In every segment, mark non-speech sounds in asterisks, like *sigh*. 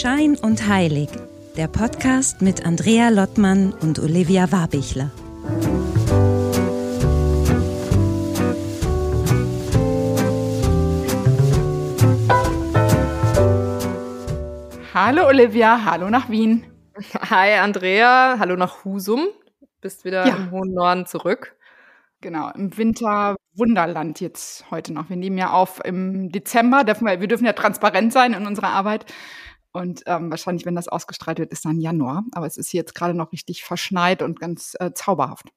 Schein und Heilig, der Podcast mit Andrea Lottmann und Olivia Warbichler. Hallo Olivia, hallo nach Wien. Hi Andrea, hallo nach Husum. Bist wieder ja. im hohen Norden zurück. Genau, im Winter Wunderland jetzt heute noch. Wir nehmen ja auf im Dezember. Dürfen wir, wir dürfen ja transparent sein in unserer Arbeit. Und ähm, wahrscheinlich, wenn das ausgestrahlt wird, ist dann Januar. Aber es ist jetzt gerade noch richtig verschneit und ganz äh, zauberhaft.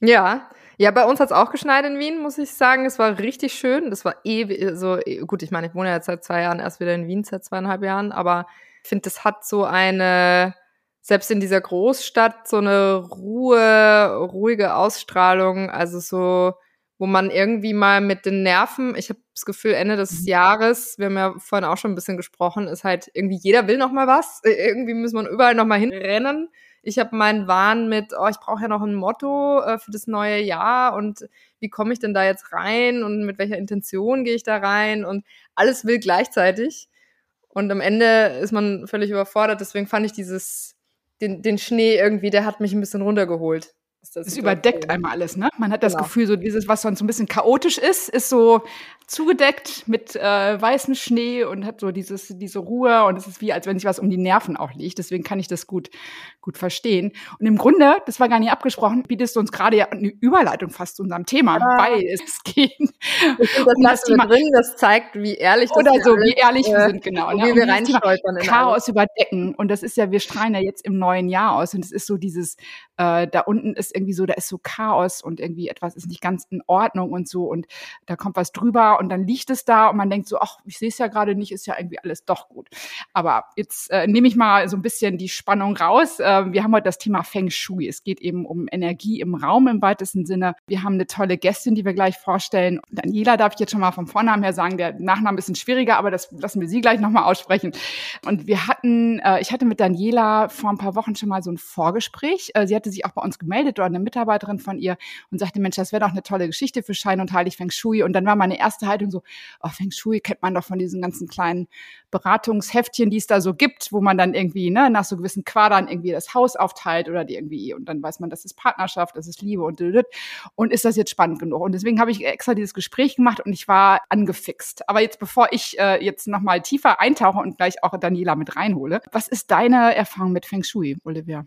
Ja, ja, bei uns hat es auch geschneit in Wien, muss ich sagen. Es war richtig schön. Das war eh so, gut, ich meine, ich wohne jetzt seit zwei Jahren erst wieder in Wien, seit zweieinhalb Jahren, aber ich finde, das hat so eine, selbst in dieser Großstadt, so eine Ruhe, ruhige Ausstrahlung. Also so, wo man irgendwie mal mit den Nerven, ich habe das Gefühl, Ende des mhm. Jahres, wir haben ja vorhin auch schon ein bisschen gesprochen, ist halt irgendwie jeder will noch mal was. Irgendwie muss man überall noch mal hinrennen. Ich habe meinen Wahn mit, oh, ich brauche ja noch ein Motto äh, für das neue Jahr und wie komme ich denn da jetzt rein und mit welcher Intention gehe ich da rein und alles will gleichzeitig. Und am Ende ist man völlig überfordert. Deswegen fand ich dieses, den, den Schnee irgendwie, der hat mich ein bisschen runtergeholt. Es überdeckt einmal alles, ne? Man hat das genau. Gefühl, so dieses, was sonst so ein bisschen chaotisch ist, ist so zugedeckt mit äh, weißem Schnee und hat so dieses, diese Ruhe und es ist wie, als wenn sich was um die Nerven auch liegt. Deswegen kann ich das gut, gut verstehen. Und im Grunde, das war gar nicht abgesprochen, bietest du uns gerade ja eine Überleitung fast zu unserem Thema, ja. weil es geht. Ich das, um das Thema drin, das zeigt, wie ehrlich das Oder so, wie ehrlich äh, wir sind, genau. Ne? Wie wir reinstolpern. Chaos überdecken. Und das ist ja, wir strahlen ja jetzt im neuen Jahr aus. Und es ist so dieses, äh, da unten ist irgendwie so, da ist so Chaos und irgendwie etwas ist nicht ganz in Ordnung und so. Und da kommt was drüber und dann liegt es da und man denkt so, ach, ich sehe es ja gerade nicht, ist ja irgendwie alles doch gut. Aber jetzt äh, nehme ich mal so ein bisschen die Spannung raus. Äh, wir haben heute das Thema Feng Shui. Es geht eben um Energie im Raum im weitesten Sinne. Wir haben eine tolle Gästin, die wir gleich vorstellen. Daniela darf ich jetzt schon mal vom Vornamen her sagen, der Nachname ist ein bisschen schwieriger, aber das lassen wir sie gleich nochmal aussprechen. Und wir hatten, äh, ich hatte mit Daniela vor ein paar Wochen schon mal so ein Vorgespräch. Äh, sie hatte sich auch bei uns gemeldet oder eine Mitarbeiterin von ihr und sagte, Mensch, das wäre doch eine tolle Geschichte für Schein und Heilig Feng Shui. Und dann war meine erste Haltung so, oh, Feng Shui kennt man doch von diesen ganzen kleinen Beratungsheftchen, die es da so gibt, wo man dann irgendwie ne, nach so gewissen Quadern irgendwie das Haus aufteilt oder die irgendwie und dann weiß man, das ist Partnerschaft, das ist Liebe und und ist das jetzt spannend genug? Und deswegen habe ich extra dieses Gespräch gemacht und ich war angefixt. Aber jetzt, bevor ich äh, jetzt nochmal tiefer eintauche und gleich auch Daniela mit reinhole, was ist deine Erfahrung mit Feng Shui, Olivia?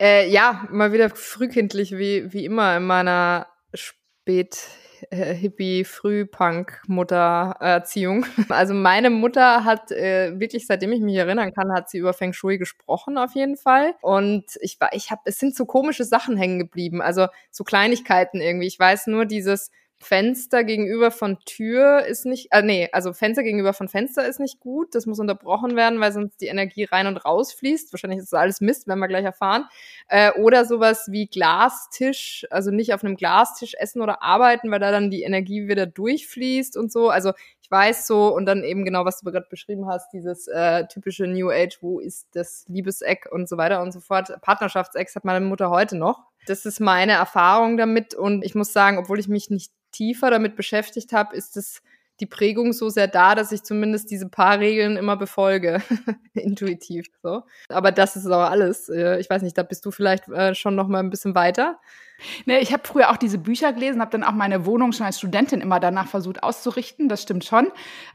Äh, ja, mal wieder frühkindlich, wie, wie immer in meiner spät äh, Hippie-Frühpunk-Mutter-Erziehung. *laughs* Also meine Mutter hat äh, wirklich, seitdem ich mich erinnern kann, hat sie über Feng Shui gesprochen auf jeden Fall. Und ich war, ich habe, es sind so komische Sachen hängen geblieben, also so Kleinigkeiten irgendwie. Ich weiß nur dieses Fenster gegenüber von Tür ist nicht, äh, nee, also Fenster gegenüber von Fenster ist nicht gut. Das muss unterbrochen werden, weil sonst die Energie rein und raus fließt. Wahrscheinlich ist das alles Mist, werden wir gleich erfahren. Äh, oder sowas wie Glastisch, also nicht auf einem Glastisch essen oder arbeiten, weil da dann die Energie wieder durchfließt und so. Also weiß so und dann eben genau, was du gerade beschrieben hast, dieses äh, typische New Age, wo ist das Liebeseck und so weiter und so fort. Partnerschaftseck hat meine Mutter heute noch. Das ist meine Erfahrung damit und ich muss sagen, obwohl ich mich nicht tiefer damit beschäftigt habe, ist es die Prägung so sehr da, dass ich zumindest diese paar Regeln immer befolge, *laughs* intuitiv so. Aber das ist auch alles. Äh, ich weiß nicht, da bist du vielleicht äh, schon noch mal ein bisschen weiter. Ne, ich habe früher auch diese Bücher gelesen, habe dann auch meine Wohnung schon als Studentin immer danach versucht auszurichten, das stimmt schon.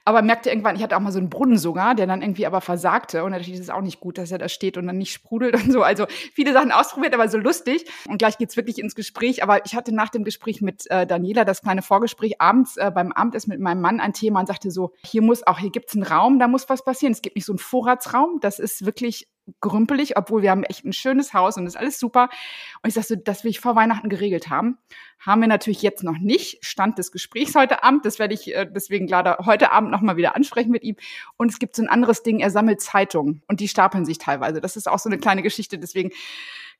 Aber merkte irgendwann, ich hatte auch mal so einen Brunnen sogar, der dann irgendwie aber versagte. Und natürlich ist es auch nicht gut, dass er da steht und dann nicht sprudelt und so. Also viele Sachen ausprobiert, aber so lustig. Und gleich geht's wirklich ins Gespräch. Aber ich hatte nach dem Gespräch mit äh, Daniela das kleine Vorgespräch abends äh, beim Abendessen mit meinem Mann ein Thema und sagte so, hier muss auch, hier gibt's einen Raum, da muss was passieren. Es gibt nicht so einen Vorratsraum, das ist wirklich grümpelig, obwohl wir haben echt ein schönes Haus und ist alles super. Und ich sag so, das will ich vor Weihnachten geregelt haben. Haben wir natürlich jetzt noch nicht. Stand des Gesprächs heute Abend. Das werde ich äh, deswegen leider heute Abend nochmal wieder ansprechen mit ihm. Und es gibt so ein anderes Ding, er sammelt Zeitungen und die stapeln sich teilweise. Das ist auch so eine kleine Geschichte. Deswegen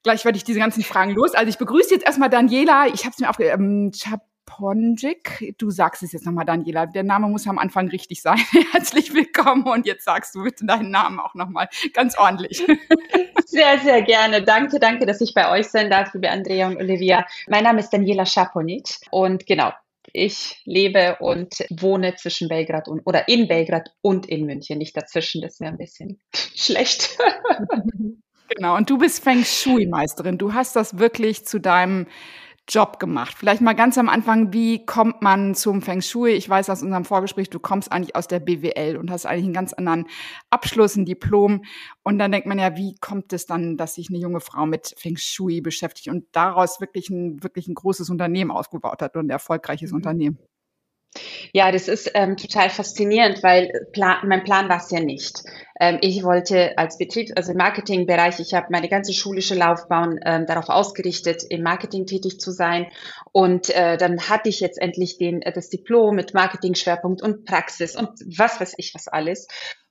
gleich werde ich diese ganzen Fragen los. Also ich begrüße jetzt erstmal Daniela. Ich habe es mir aufgegeben. Ähm, Ponjik. Du sagst es jetzt nochmal, Daniela. Der Name muss am Anfang richtig sein. *laughs* Herzlich willkommen und jetzt sagst du bitte deinen Namen auch nochmal ganz ordentlich. *laughs* Sehr, sehr gerne. Danke, danke, dass ich bei euch sein darf, liebe Andrea und Olivia. Mein Name ist Daniela Schaponic und genau, Ich lebe und wohne zwischen Belgrad und oder in Belgrad und in München, nicht dazwischen. Das wäre ein bisschen *laughs* schlecht. Genau, und du bist Feng Shui-Meisterin. Du hast das wirklich zu deinem Job gemacht? Vielleicht mal ganz am Anfang, wie kommt man zum Feng Shui? Ich weiß aus unserem Vorgespräch, du kommst eigentlich aus der BWL und hast eigentlich einen ganz anderen Abschluss, ein Diplom. Und dann denkt man ja, wie kommt es dann, dass sich eine junge Frau mit Feng Shui beschäftigt und daraus wirklich ein, wirklich ein großes Unternehmen aufgebaut hat und ein erfolgreiches mhm. Unternehmen? Ja, das ist ähm, total faszinierend, weil Plan, mein Plan war es ja nicht. Ähm, ich wollte als Betrieb, also im Marketingbereich, ich habe meine ganze schulische Laufbahn ähm, darauf ausgerichtet, im Marketing tätig zu sein. Und äh, dann hatte ich jetzt endlich den, äh, das Diplom mit Marketing-Schwerpunkt und Praxis und was weiß ich was alles.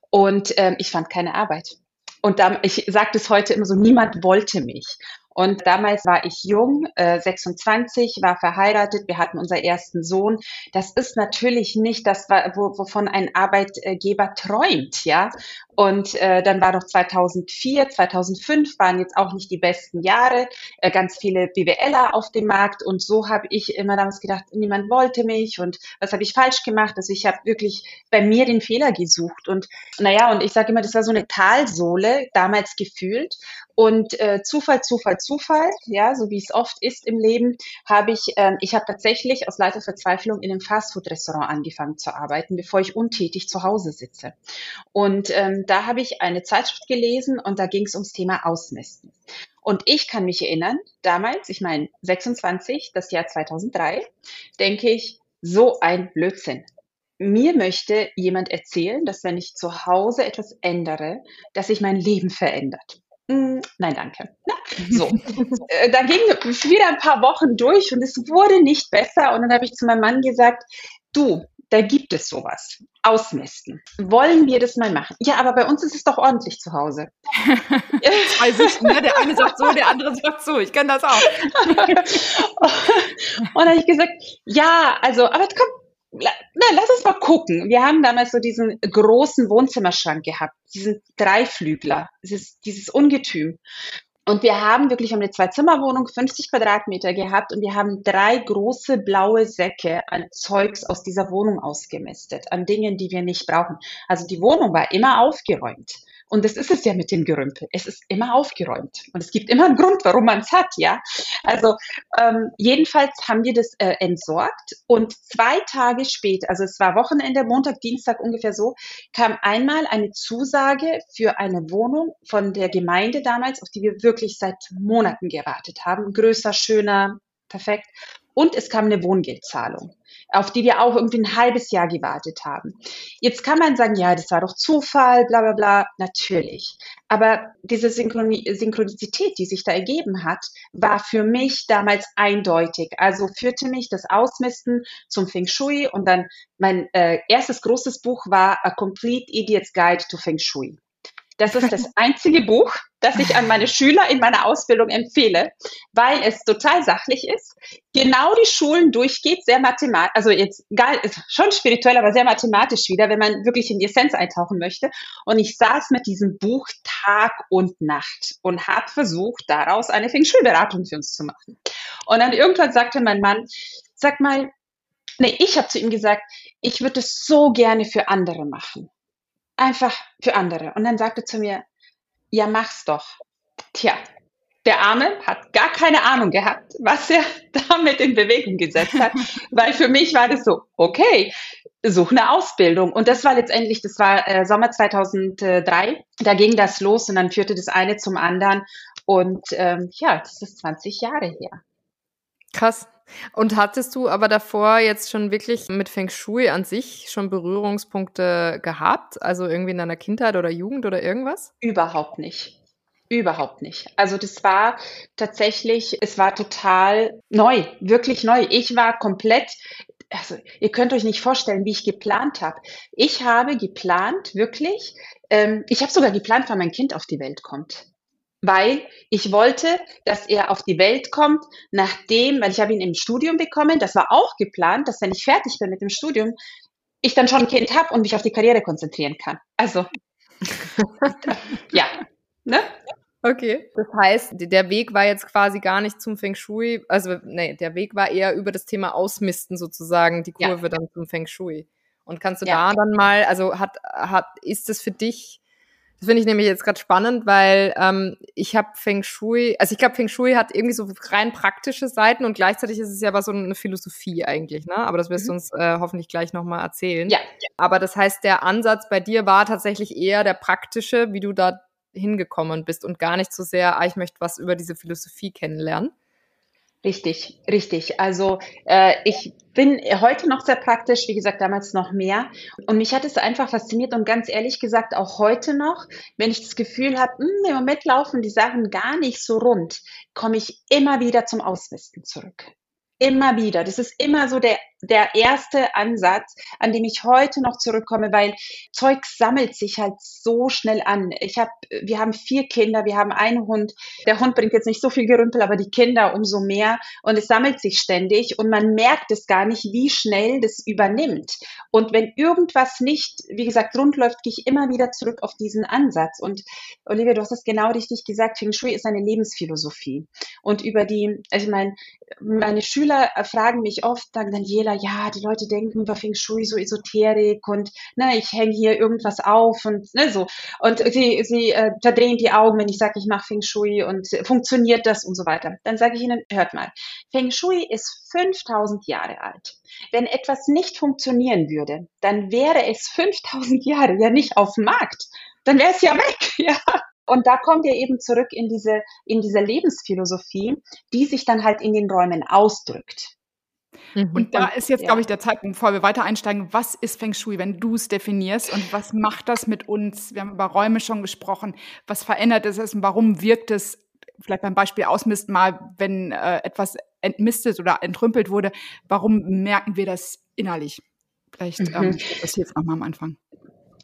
Und ähm, ich fand keine Arbeit. Und da, ich sage das heute immer so, niemand wollte mich. Und damals war ich jung, äh, 26, war verheiratet, wir hatten unseren ersten Sohn. Das ist natürlich nicht das, wovon ein Arbeitgeber träumt, ja. Und äh, dann war noch 2004, 2005 waren jetzt auch nicht die besten Jahre, äh, ganz viele BWLer auf dem Markt. Und so habe ich immer damals gedacht, niemand wollte mich und was habe ich falsch gemacht? Also ich habe wirklich bei mir den Fehler gesucht. Und naja, und ich sage immer, das war so eine Talsohle damals gefühlt. Und äh, Zufall, Zufall, Zufall, ja, so wie es oft ist im Leben, habe ich, ähm, ich habe tatsächlich aus lauter Verzweiflung in einem Fastfood-Restaurant angefangen zu arbeiten, bevor ich untätig zu Hause sitze. Und ähm, da habe ich eine Zeitschrift gelesen und da ging es ums Thema Ausmisten. Und ich kann mich erinnern, damals, ich meine 26, das Jahr 2003, denke ich, so ein Blödsinn. Mir möchte jemand erzählen, dass wenn ich zu Hause etwas ändere, dass sich mein Leben verändert. Hm, nein, danke. *laughs* So, äh, da ging wieder ein paar Wochen durch und es wurde nicht besser. Und dann habe ich zu meinem Mann gesagt, du, da gibt es sowas. Ausmisten. Wollen wir das mal machen? Ja, aber bei uns ist es doch ordentlich zu Hause. *laughs* Zwei Sichten, ne? Der eine sagt so, der andere sagt so. Ich kenne das auch. *laughs* und dann habe ich gesagt, ja, also, aber komm, na, lass uns mal gucken. Wir haben damals so diesen großen Wohnzimmerschrank gehabt, diesen Dreiflügler, dieses, dieses Ungetüm. Und wir haben wirklich eine Zwei-Zimmer-Wohnung, 50 Quadratmeter gehabt und wir haben drei große blaue Säcke an Zeugs aus dieser Wohnung ausgemistet, an Dingen, die wir nicht brauchen. Also die Wohnung war immer aufgeräumt. Und das ist es ja mit dem Gerümpel. Es ist immer aufgeräumt. Und es gibt immer einen Grund, warum man es hat, ja. Also ähm, jedenfalls haben wir das äh, entsorgt. Und zwei Tage später, also es war Wochenende, Montag, Dienstag ungefähr so, kam einmal eine Zusage für eine Wohnung von der Gemeinde damals, auf die wir wirklich seit Monaten gewartet haben. Größer, schöner, perfekt. Und es kam eine Wohngeldzahlung auf die wir auch irgendwie ein halbes Jahr gewartet haben. Jetzt kann man sagen, ja, das war doch Zufall, bla bla bla, natürlich. Aber diese Synchroni Synchronizität, die sich da ergeben hat, war für mich damals eindeutig. Also führte mich das Ausmisten zum Feng Shui und dann mein äh, erstes großes Buch war A Complete Idiot's Guide to Feng Shui. Das ist das einzige Buch, das ich an meine Schüler in meiner Ausbildung empfehle, weil es total sachlich ist, genau die Schulen durchgeht, sehr mathematisch, also jetzt ist schon spirituell, aber sehr mathematisch wieder, wenn man wirklich in die Essenz eintauchen möchte. Und ich saß mit diesem Buch Tag und Nacht und habe versucht, daraus eine Feng Shui-Beratung für uns zu machen. Und dann irgendwann sagte mein Mann, sag mal, nee, ich habe zu ihm gesagt, ich würde es so gerne für andere machen einfach für andere. Und dann sagte zu mir, ja, mach's doch. Tja, der Arme hat gar keine Ahnung gehabt, was er *laughs* damit in Bewegung gesetzt hat, *laughs* weil für mich war das so, okay, such eine Ausbildung. Und das war letztendlich, das war äh, Sommer 2003, da ging das los und dann führte das eine zum anderen. Und ähm, ja, das ist 20 Jahre her. Krass. Und hattest du aber davor jetzt schon wirklich mit Feng Shui an sich schon Berührungspunkte gehabt? Also irgendwie in deiner Kindheit oder Jugend oder irgendwas? Überhaupt nicht. Überhaupt nicht. Also das war tatsächlich, es war total neu, wirklich neu. Ich war komplett, also ihr könnt euch nicht vorstellen, wie ich geplant habe. Ich habe geplant, wirklich, ähm, ich habe sogar geplant, wann mein Kind auf die Welt kommt weil ich wollte, dass er auf die Welt kommt, nachdem, weil ich habe ihn im Studium bekommen, das war auch geplant, dass wenn ich fertig bin mit dem Studium, ich dann schon ein Kind habe und mich auf die Karriere konzentrieren kann. Also, *laughs* ja, ne? Okay. Das heißt, der Weg war jetzt quasi gar nicht zum Feng Shui, also nee, der Weg war eher über das Thema Ausmisten sozusagen, die Kurve ja. dann zum Feng Shui. Und kannst du ja. da dann mal, also hat, hat, ist das für dich das finde ich nämlich jetzt gerade spannend, weil ähm, ich habe Feng Shui, also ich glaube, Feng Shui hat irgendwie so rein praktische Seiten und gleichzeitig ist es ja aber so eine Philosophie eigentlich, ne? Aber das wirst mhm. du uns äh, hoffentlich gleich nochmal erzählen. Ja. Aber das heißt, der Ansatz bei dir war tatsächlich eher der praktische, wie du da hingekommen bist und gar nicht so sehr, ah, ich möchte was über diese Philosophie kennenlernen. Richtig, richtig. Also äh, ich bin heute noch sehr praktisch, wie gesagt, damals noch mehr. Und mich hat es einfach fasziniert und ganz ehrlich gesagt auch heute noch, wenn ich das Gefühl habe, hm, im Moment laufen die Sachen gar nicht so rund, komme ich immer wieder zum Ausmisten zurück. Immer wieder. Das ist immer so der, der erste Ansatz, an dem ich heute noch zurückkomme, weil Zeug sammelt sich halt so schnell an. Ich habe, wir haben vier Kinder, wir haben einen Hund. Der Hund bringt jetzt nicht so viel Gerümpel, aber die Kinder umso mehr. Und es sammelt sich ständig und man merkt es gar nicht, wie schnell das übernimmt. Und wenn irgendwas nicht, wie gesagt, rund läuft, gehe ich immer wieder zurück auf diesen Ansatz. Und Olivia, du hast es genau richtig gesagt. Feng Shui ist eine Lebensphilosophie. Und über die, also ich meine, meine Schüler fragen mich oft, sagen Daniela, ja, die Leute denken über Feng Shui so Esoterik und ne, ich hänge hier irgendwas auf und ne, so. Und sie, sie äh, verdrehen die Augen, wenn ich sage, ich mache Feng Shui und funktioniert das und so weiter. Dann sage ich ihnen, hört mal, Feng Shui ist 5000 Jahre alt. Wenn etwas nicht funktionieren würde, dann wäre es 5000 Jahre ja nicht auf dem Markt. Dann wäre es ja weg, *laughs* ja. Und da kommen wir eben zurück in diese, in diese Lebensphilosophie, die sich dann halt in den Räumen ausdrückt. Mhm. Und da ist jetzt, ja. glaube ich, der Zeitpunkt, bevor wir weiter einsteigen, was ist Feng Shui, wenn du es definierst und was macht das mit uns? Wir haben über Räume schon gesprochen. Was verändert es und warum wirkt es, vielleicht beim Beispiel Ausmisten mal, wenn äh, etwas entmistet oder entrümpelt wurde, warum merken wir das innerlich? Vielleicht mhm. ähm, das jetzt nochmal am Anfang.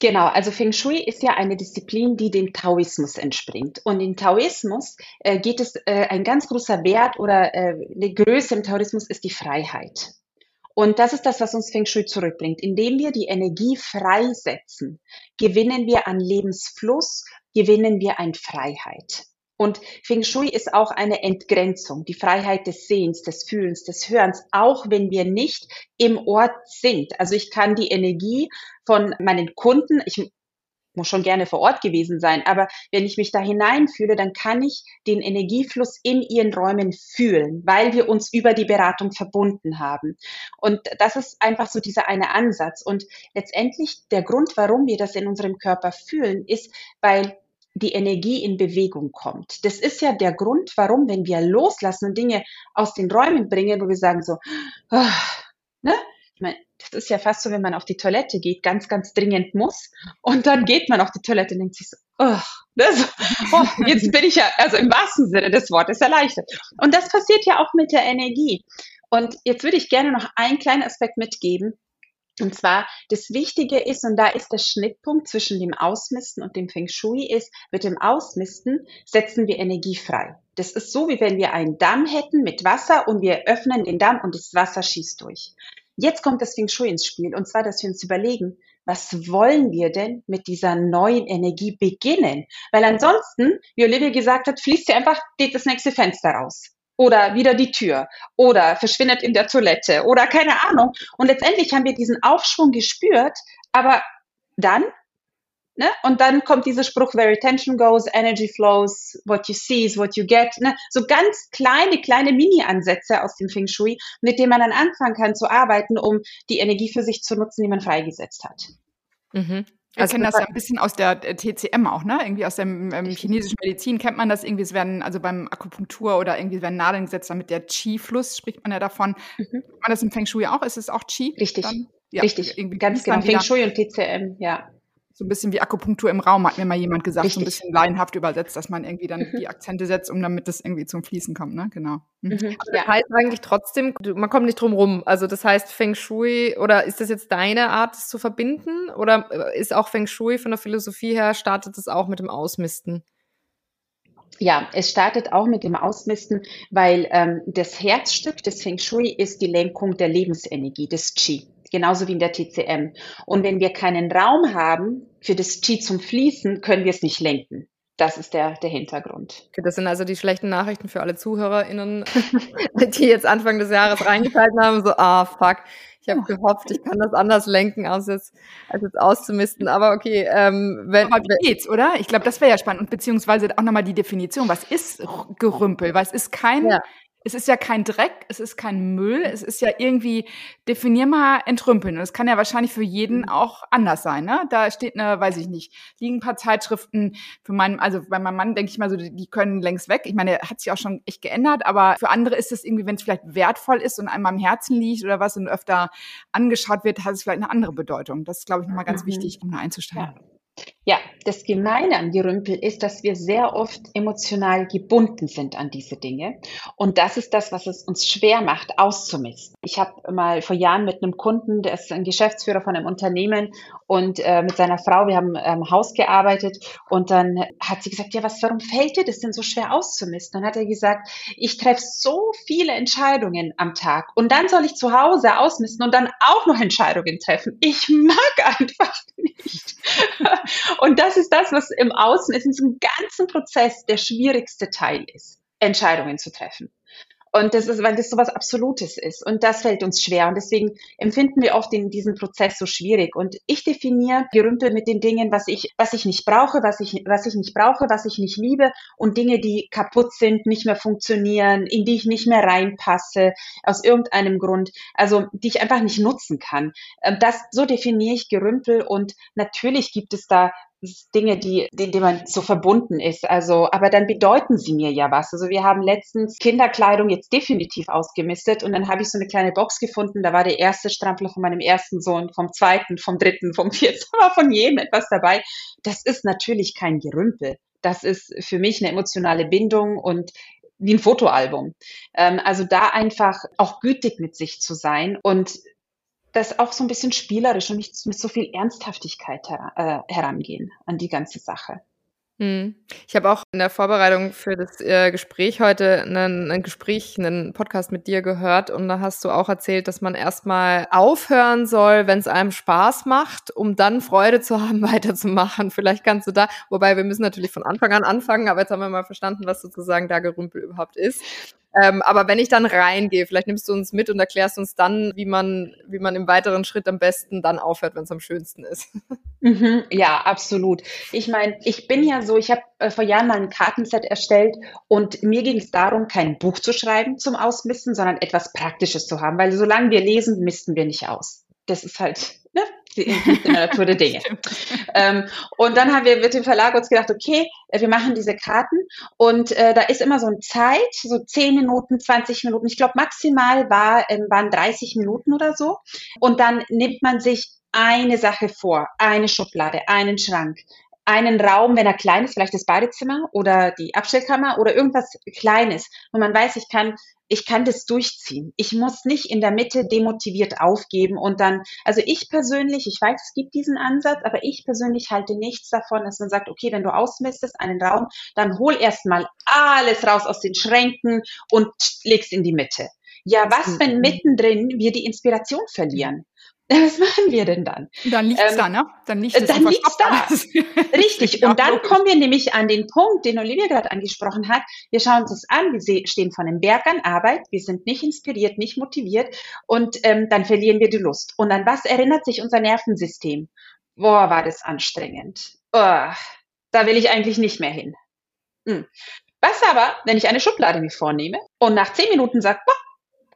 Genau, also Feng Shui ist ja eine Disziplin, die dem Taoismus entspringt. Und im Taoismus äh, geht es, äh, ein ganz großer Wert oder äh, eine Größe im Taoismus ist die Freiheit. Und das ist das, was uns Feng Shui zurückbringt. Indem wir die Energie freisetzen, gewinnen wir an Lebensfluss, gewinnen wir an Freiheit. Und Feng Shui ist auch eine Entgrenzung, die Freiheit des Sehens, des Fühlens, des Hörens, auch wenn wir nicht im Ort sind. Also ich kann die Energie von meinen Kunden, ich muss schon gerne vor Ort gewesen sein, aber wenn ich mich da hineinfühle, dann kann ich den Energiefluss in ihren Räumen fühlen, weil wir uns über die Beratung verbunden haben. Und das ist einfach so dieser eine Ansatz. Und letztendlich der Grund, warum wir das in unserem Körper fühlen, ist, weil die Energie in Bewegung kommt. Das ist ja der Grund, warum, wenn wir loslassen und Dinge aus den Räumen bringen, wo wir sagen so, oh, ne? Ich meine, das ist ja fast so, wenn man auf die Toilette geht, ganz, ganz dringend muss. Und dann geht man auf die Toilette und denkt sich so, oh, das, oh, jetzt bin ich ja, also im wahrsten Sinne des Wortes erleichtert. Und das passiert ja auch mit der Energie. Und jetzt würde ich gerne noch einen kleinen Aspekt mitgeben, und zwar, das Wichtige ist, und da ist der Schnittpunkt zwischen dem Ausmisten und dem Feng Shui ist, mit dem Ausmisten setzen wir Energie frei. Das ist so, wie wenn wir einen Damm hätten mit Wasser und wir öffnen den Damm und das Wasser schießt durch. Jetzt kommt das Feng Shui ins Spiel, und zwar, dass wir uns überlegen, was wollen wir denn mit dieser neuen Energie beginnen? Weil ansonsten, wie Olivia gesagt hat, fließt sie einfach, das nächste Fenster raus oder wieder die Tür oder verschwindet in der Toilette oder keine Ahnung. Und letztendlich haben wir diesen Aufschwung gespürt, aber dann, ne? Und dann kommt dieser Spruch, where attention goes, energy flows, what you see is what you get, ne? So ganz kleine, kleine Mini-Ansätze aus dem Feng Shui, mit denen man dann anfangen kann zu arbeiten, um die Energie für sich zu nutzen, die man freigesetzt hat. Mhm. Wir also kennen das ja ein bisschen aus der TCM auch, ne? Irgendwie aus der ähm, chinesischen Medizin kennt man das irgendwie. Es werden also beim Akupunktur oder irgendwie werden Nadeln gesetzt, damit der Qi-Fluss spricht man ja davon. Mhm. Man das im Feng Shui auch? Ist es auch Qi? Richtig. Dann? Ja, Richtig. Ganz genau. Feng Shui und TCM, ja so ein bisschen wie Akupunktur im Raum, hat mir mal jemand gesagt, Richtig. so ein bisschen laienhaft übersetzt, dass man irgendwie dann mhm. die Akzente setzt, um damit das irgendwie zum Fließen kommt, ne? Genau. Mhm. Also das ja. heißt eigentlich trotzdem, man kommt nicht drum rum. Also das heißt Feng Shui, oder ist das jetzt deine Art, das zu verbinden? Oder äh, ist auch Feng Shui von der Philosophie her, startet es auch mit dem Ausmisten? Ja, es startet auch mit dem Ausmisten, weil ähm, das Herzstück des Feng Shui ist die Lenkung der Lebensenergie, des Qi genauso wie in der TCM. Und wenn wir keinen Raum haben für das Qi zum Fließen, können wir es nicht lenken. Das ist der, der Hintergrund. Okay, das sind also die schlechten Nachrichten für alle ZuhörerInnen, *laughs* die jetzt Anfang des Jahres reingeschalten haben, so, ah, fuck. Ich habe gehofft, ich kann das anders lenken, als jetzt, als jetzt auszumisten. Aber okay, ähm, wenn. Aber wie geht's, oder? Ich glaube, das wäre ja spannend. Und beziehungsweise auch nochmal die Definition. Was ist Gerümpel? Was ist kein ja es ist ja kein Dreck, es ist kein Müll, es ist ja irgendwie, definier mal entrümpeln. Und es kann ja wahrscheinlich für jeden mhm. auch anders sein. Ne? Da steht eine, weiß ich nicht, liegen ein paar Zeitschriften für meinen, also bei meinem Mann denke ich mal so, die können längst weg. Ich meine, hat sich auch schon echt geändert, aber für andere ist es irgendwie, wenn es vielleicht wertvoll ist und einem am Herzen liegt oder was und öfter angeschaut wird, hat es vielleicht eine andere Bedeutung. Das ist, glaube ich, nochmal ganz mhm. wichtig, um da einzusteigen. Ja. Ja, das Gemeine an Gerümpel ist, dass wir sehr oft emotional gebunden sind an diese Dinge. Und das ist das, was es uns schwer macht, auszumisten. Ich habe mal vor Jahren mit einem Kunden, der ist ein Geschäftsführer von einem Unternehmen und äh, mit seiner Frau, wir haben im ähm, Haus gearbeitet und dann hat sie gesagt, ja, was, warum fällt dir das denn so schwer auszumisten? Dann hat er gesagt, ich treffe so viele Entscheidungen am Tag und dann soll ich zu Hause ausmisten und dann auch noch Entscheidungen treffen. Ich mag *laughs* einfach nicht. *laughs* Und das ist das, was im Außen ist, in diesem ganzen Prozess der schwierigste Teil ist, Entscheidungen zu treffen. Und das ist, weil das so was Absolutes ist. Und das fällt uns schwer. Und deswegen empfinden wir oft in diesem Prozess so schwierig. Und ich definiere Gerümpel mit den Dingen, was ich, was ich nicht brauche, was ich, was ich nicht brauche, was ich nicht liebe und Dinge, die kaputt sind, nicht mehr funktionieren, in die ich nicht mehr reinpasse, aus irgendeinem Grund, also die ich einfach nicht nutzen kann. Ähm, das, so definiere ich Gerümpel. Und natürlich gibt es da Dinge, die, denen man so verbunden ist. Also, aber dann bedeuten sie mir ja was. Also wir haben letztens Kinderkleidung jetzt definitiv ausgemistet und dann habe ich so eine kleine Box gefunden. Da war der erste Strampler von meinem ersten Sohn, vom zweiten, vom dritten, vom *laughs* vierten, war von jedem etwas dabei. Das ist natürlich kein Gerümpel. Das ist für mich eine emotionale Bindung und wie ein Fotoalbum. Ähm, also da einfach auch gütig mit sich zu sein und das auch so ein bisschen spielerisch und nicht mit so viel Ernsthaftigkeit her äh, herangehen an die ganze Sache. Hm. Ich habe auch in der Vorbereitung für das äh, Gespräch heute einen, ein Gespräch, einen Podcast mit dir gehört und da hast du auch erzählt, dass man erstmal aufhören soll, wenn es einem Spaß macht, um dann Freude zu *laughs* haben, weiterzumachen. Vielleicht kannst du da, wobei wir müssen natürlich von Anfang an anfangen, aber jetzt haben wir mal verstanden, was sozusagen da Gerümpel überhaupt ist. Ähm, aber wenn ich dann reingehe, vielleicht nimmst du uns mit und erklärst uns dann, wie man, wie man im weiteren Schritt am besten dann aufhört, wenn es am schönsten ist. *laughs* Mhm, ja, absolut. Ich meine, ich bin ja so, ich habe äh, vor Jahren mal ein Kartenset erstellt und mir ging es darum, kein Buch zu schreiben zum Ausmisten, sondern etwas Praktisches zu haben, weil solange wir lesen, misten wir nicht aus. Das ist halt ne, der Natur der Dinge. ähm, und dann haben wir mit dem Verlag uns gedacht, okay, äh, wir machen diese Karten und äh, da ist immer so eine Zeit, so 10 Minuten, 20 Minuten. Ich glaube, maximal war, ähm, waren 30 Minuten oder so. Und dann nimmt man sich eine Sache vor, eine Schublade, einen Schrank, einen Raum, wenn er klein ist, vielleicht das Badezimmer oder die Abstellkammer oder irgendwas Kleines, wo man weiß, ich kann ich kann das durchziehen. Ich muss nicht in der Mitte demotiviert aufgeben und dann, also ich persönlich, ich weiß, es gibt diesen Ansatz, aber ich persönlich halte nichts davon, dass man sagt, okay, wenn du ausmistest einen Raum, dann hol erstmal alles raus aus den Schränken und leg's in die Mitte. Ja, was, wenn mittendrin wir die Inspiration verlieren? *laughs* Was machen wir denn dann? Dann liegt's ähm, da, ne? Dann liegt es dann liegt's da. *laughs* Richtig. Und dann kommen wir nämlich an den Punkt, den Olivia gerade angesprochen hat. Wir schauen uns das an. Wir stehen von einem Berg an Arbeit. Wir sind nicht inspiriert, nicht motiviert. Und ähm, dann verlieren wir die Lust. Und an was erinnert sich unser Nervensystem? Boah, war das anstrengend. Oh, da will ich eigentlich nicht mehr hin. Hm. Was aber, wenn ich eine Schublade mir vornehme und nach zehn Minuten sage,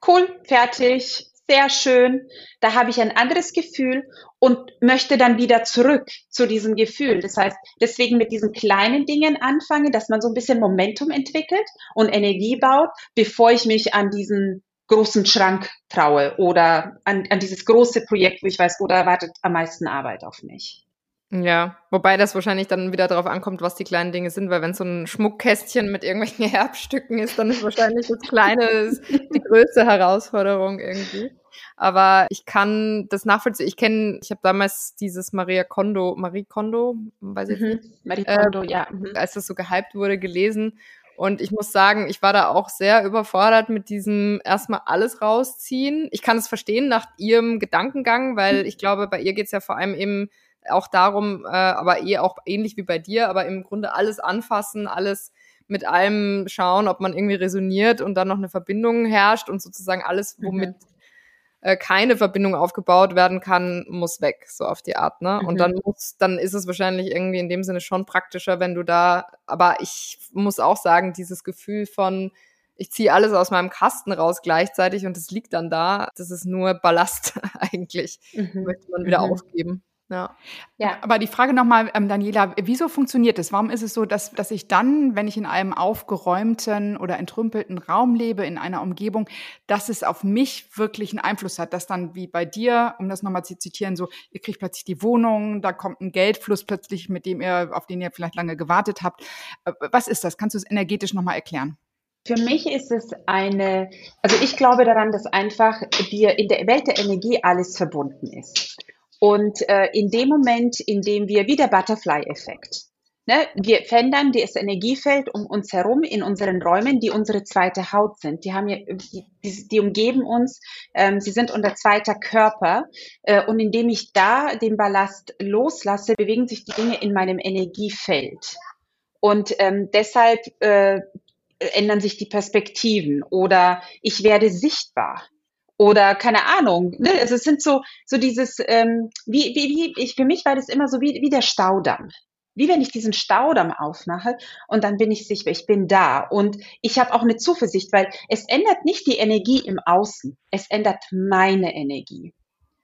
cool, fertig, sehr schön. Da habe ich ein anderes Gefühl und möchte dann wieder zurück zu diesem Gefühl. Das heißt, deswegen mit diesen kleinen Dingen anfangen, dass man so ein bisschen Momentum entwickelt und Energie baut, bevor ich mich an diesen großen Schrank traue oder an, an dieses große Projekt, wo ich weiß, oder erwartet am meisten Arbeit auf mich. Ja, wobei das wahrscheinlich dann wieder darauf ankommt, was die kleinen Dinge sind, weil wenn so ein Schmuckkästchen mit irgendwelchen *laughs* Herbststücken ist, dann ist wahrscheinlich das Kleine die größte Herausforderung irgendwie. Aber ich kann das nachvollziehen. Ich kenne, ich habe damals dieses Maria Kondo, Marie Kondo, weiß ich mhm. nicht. Marie Kondo, äh, ja. Mhm. Als das so gehypt wurde, gelesen. Und ich muss sagen, ich war da auch sehr überfordert mit diesem erstmal alles rausziehen. Ich kann es verstehen nach ihrem Gedankengang, weil mhm. ich glaube, bei ihr geht es ja vor allem eben auch darum, äh, aber eh auch ähnlich wie bei dir, aber im Grunde alles anfassen, alles mit allem schauen, ob man irgendwie resoniert und dann noch eine Verbindung herrscht und sozusagen alles, womit mhm. äh, keine Verbindung aufgebaut werden kann, muss weg, so auf die Art, ne? Mhm. Und dann muss, dann ist es wahrscheinlich irgendwie in dem Sinne schon praktischer, wenn du da, aber ich muss auch sagen, dieses Gefühl von, ich ziehe alles aus meinem Kasten raus gleichzeitig und es liegt dann da, das ist nur Ballast *laughs* eigentlich. Mhm. Möchte man wieder mhm. aufgeben. Ja. ja. Aber die Frage nochmal, ähm, Daniela, wieso funktioniert das? Warum ist es so, dass, dass ich dann, wenn ich in einem aufgeräumten oder entrümpelten Raum lebe, in einer Umgebung, dass es auf mich wirklich einen Einfluss hat, dass dann wie bei dir, um das nochmal zu zitieren, so, ihr kriegt plötzlich die Wohnung, da kommt ein Geldfluss plötzlich, mit dem ihr, auf den ihr vielleicht lange gewartet habt. Äh, was ist das? Kannst du es energetisch nochmal erklären? Für mich ist es eine, also ich glaube daran, dass einfach wir in der Welt der Energie alles verbunden ist. Und äh, in dem Moment, in dem wir, wie der Butterfly-Effekt, ne, wir verändern das Energiefeld um uns herum in unseren Räumen, die unsere zweite Haut sind. Die haben ja, die, die umgeben uns, ähm, sie sind unser zweiter Körper. Äh, und indem ich da den Ballast loslasse, bewegen sich die Dinge in meinem Energiefeld. Und ähm, deshalb äh, ändern sich die Perspektiven oder ich werde sichtbar oder keine Ahnung. Ne? Also es sind so so dieses ähm, wie wie wie ich für mich war das immer so wie wie der Staudamm. Wie wenn ich diesen Staudamm aufmache und dann bin ich sicher, ich bin da und ich habe auch eine Zuversicht, weil es ändert nicht die Energie im Außen, es ändert meine Energie.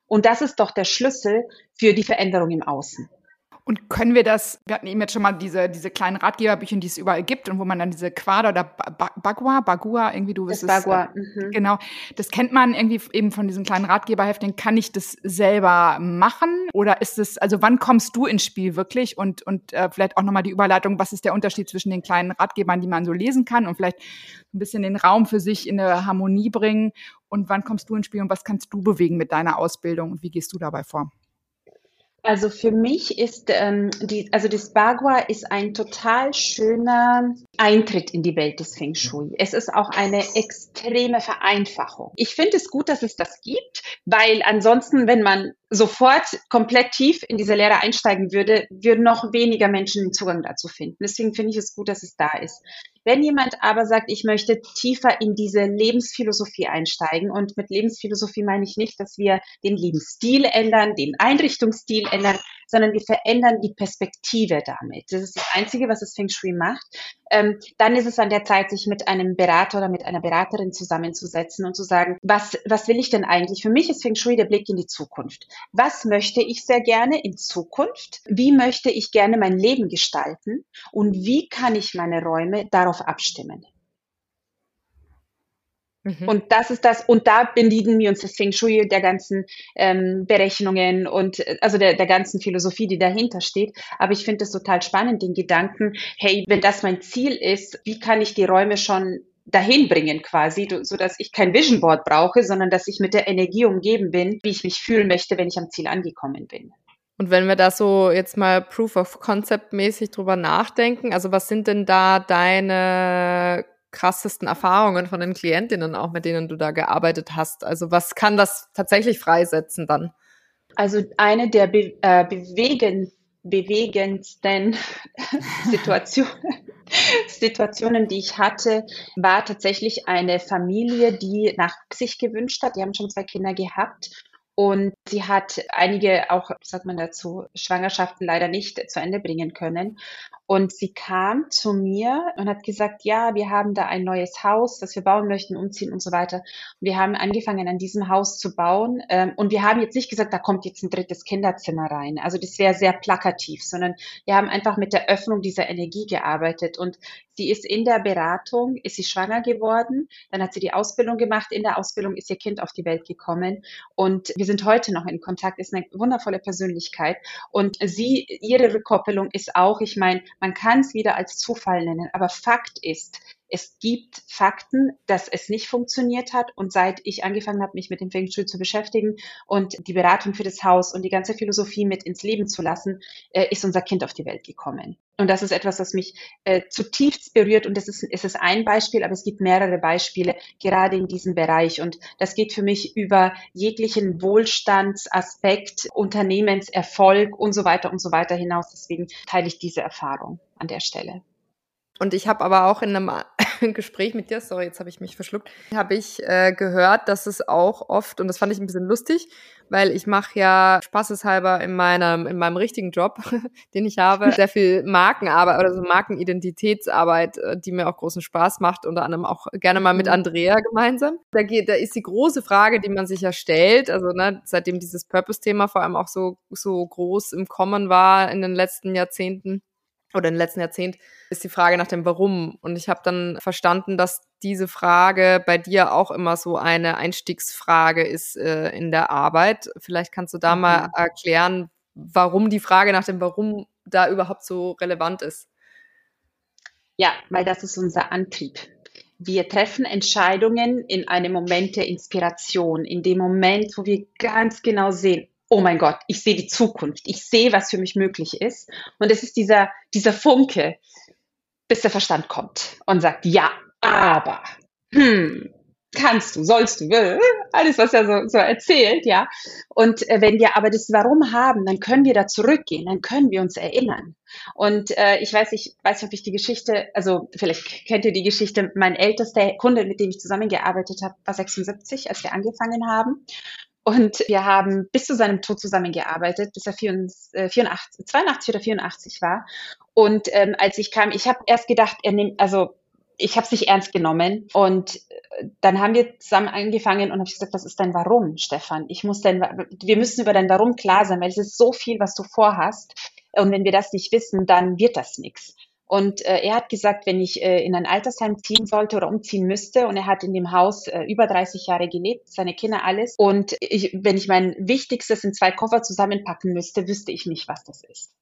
Und das ist doch der Schlüssel für die Veränderung im Außen. Und können wir das, wir hatten eben jetzt schon mal diese, diese kleinen Ratgeberbücher, die es überall gibt und wo man dann diese Quader oder Bagua, Bagua, irgendwie du wirst es. Bagua. Mhm. Genau. Das kennt man irgendwie eben von diesen kleinen Ratgeberheften. Kann ich das selber machen? Oder ist es, also wann kommst du ins Spiel wirklich? Und, und äh, vielleicht auch nochmal die Überleitung, was ist der Unterschied zwischen den kleinen Ratgebern, die man so lesen kann und vielleicht ein bisschen den Raum für sich in eine Harmonie bringen? Und wann kommst du ins Spiel und was kannst du bewegen mit deiner Ausbildung und wie gehst du dabei vor? Also für mich ist ähm, die, also das Bagua ist ein total schöner Eintritt in die Welt des Feng Shui. Es ist auch eine extreme Vereinfachung. Ich finde es gut, dass es das gibt, weil ansonsten, wenn man sofort komplett tief in diese Lehre einsteigen würde, würden noch weniger Menschen den Zugang dazu finden. Deswegen finde ich es gut, dass es da ist. Wenn jemand aber sagt, ich möchte tiefer in diese Lebensphilosophie einsteigen, und mit Lebensphilosophie meine ich nicht, dass wir den Lebensstil ändern, den Einrichtungsstil ändern, sondern wir verändern die Perspektive damit. Das ist das Einzige, was das Feng Shui macht. Ähm, dann ist es an der Zeit, sich mit einem Berater oder mit einer Beraterin zusammenzusetzen und zu sagen, was, was will ich denn eigentlich? Für mich ist Feng Shui der Blick in die Zukunft. Was möchte ich sehr gerne in Zukunft? Wie möchte ich gerne mein Leben gestalten? Und wie kann ich meine Räume darauf abstimmen? Mhm. Und das ist das, und da bedienen wir uns das Feng Shui der ganzen ähm, Berechnungen und äh, also der, der ganzen Philosophie, die dahinter steht. Aber ich finde es total spannend, den Gedanken, hey, wenn das mein Ziel ist, wie kann ich die Räume schon dahin bringen quasi, so dass ich kein Vision Board brauche, sondern dass ich mit der Energie umgeben bin, wie ich mich fühlen möchte, wenn ich am Ziel angekommen bin. Und wenn wir da so jetzt mal Proof of Concept mäßig drüber nachdenken, also was sind denn da deine krassesten Erfahrungen von den Klientinnen auch, mit denen du da gearbeitet hast? Also was kann das tatsächlich freisetzen dann? Also eine der be äh, bewegen bewegendsten *laughs* Situationen, *laughs* Situationen, die ich hatte, war tatsächlich eine Familie, die Nachwuchs gewünscht hat. Die haben schon zwei Kinder gehabt und sie hat einige auch, sagt man dazu, Schwangerschaften leider nicht zu Ende bringen können. Und sie kam zu mir und hat gesagt, ja, wir haben da ein neues Haus, das wir bauen möchten, umziehen und so weiter. Und wir haben angefangen, an diesem Haus zu bauen. Ähm, und wir haben jetzt nicht gesagt, da kommt jetzt ein drittes Kinderzimmer rein. Also das wäre sehr plakativ, sondern wir haben einfach mit der Öffnung dieser Energie gearbeitet. Und sie ist in der Beratung, ist sie schwanger geworden. Dann hat sie die Ausbildung gemacht. In der Ausbildung ist ihr Kind auf die Welt gekommen. Und wir sind heute noch in Kontakt, ist eine wundervolle Persönlichkeit. Und sie, ihre Rückkoppelung ist auch, ich meine, man kann es wieder als Zufall nennen, aber Fakt ist, es gibt Fakten, dass es nicht funktioniert hat. Und seit ich angefangen habe, mich mit dem Feng Shui zu beschäftigen und die Beratung für das Haus und die ganze Philosophie mit ins Leben zu lassen, äh, ist unser Kind auf die Welt gekommen. Und das ist etwas, das mich äh, zutiefst berührt. Und das ist, es ist ein Beispiel, aber es gibt mehrere Beispiele, gerade in diesem Bereich. Und das geht für mich über jeglichen Wohlstandsaspekt, Unternehmenserfolg und so weiter und so weiter hinaus. Deswegen teile ich diese Erfahrung an der Stelle. Und ich habe aber auch in einem *laughs* Gespräch mit dir, sorry, jetzt habe ich mich verschluckt, habe ich äh, gehört, dass es auch oft, und das fand ich ein bisschen lustig, weil ich mache ja spaßeshalber in meinem, in meinem richtigen Job, *laughs* den ich habe, sehr viel Markenarbeit oder so Markenidentitätsarbeit, äh, die mir auch großen Spaß macht, unter anderem auch gerne mal mit mhm. Andrea gemeinsam. Da geht, da ist die große Frage, die man sich ja stellt, also ne, seitdem dieses Purpose-Thema vor allem auch so, so groß im Kommen war in den letzten Jahrzehnten, oder im letzten Jahrzehnt, ist die Frage nach dem Warum. Und ich habe dann verstanden, dass diese Frage bei dir auch immer so eine Einstiegsfrage ist äh, in der Arbeit. Vielleicht kannst du da mhm. mal erklären, warum die Frage nach dem Warum da überhaupt so relevant ist. Ja, weil das ist unser Antrieb. Wir treffen Entscheidungen in einem Moment der Inspiration, in dem Moment, wo wir ganz genau sehen, oh mein Gott, ich sehe die Zukunft, ich sehe, was für mich möglich ist. Und es ist dieser, dieser Funke, bis der Verstand kommt und sagt, ja, aber, hm, kannst du, sollst du, alles, was er so, so erzählt, ja. Und äh, wenn wir aber das Warum haben, dann können wir da zurückgehen, dann können wir uns erinnern. Und äh, ich weiß, ich weiß nicht, ob ich die Geschichte, also vielleicht kennt ihr die Geschichte, mein ältester Kunde, mit dem ich zusammengearbeitet habe, war 76, als wir angefangen haben. Und wir haben bis zu seinem Tod zusammengearbeitet, bis er 84, 82 äh, oder 84 war. Und ähm, als ich kam, ich habe erst gedacht, er nimmt, also ich habe es nicht ernst genommen. Und äh, dann haben wir zusammen angefangen und habe gesagt, was ist dein Warum, Stefan? Ich muss dein, wir müssen über dein Warum klar sein, weil es ist so viel, was du vorhast. Und wenn wir das nicht wissen, dann wird das nichts. Und äh, er hat gesagt, wenn ich äh, in ein Altersheim ziehen sollte oder umziehen müsste, und er hat in dem Haus äh, über 30 Jahre gelebt, seine Kinder alles, und ich, wenn ich mein Wichtigstes in zwei Koffer zusammenpacken müsste, wüsste ich nicht, was das ist.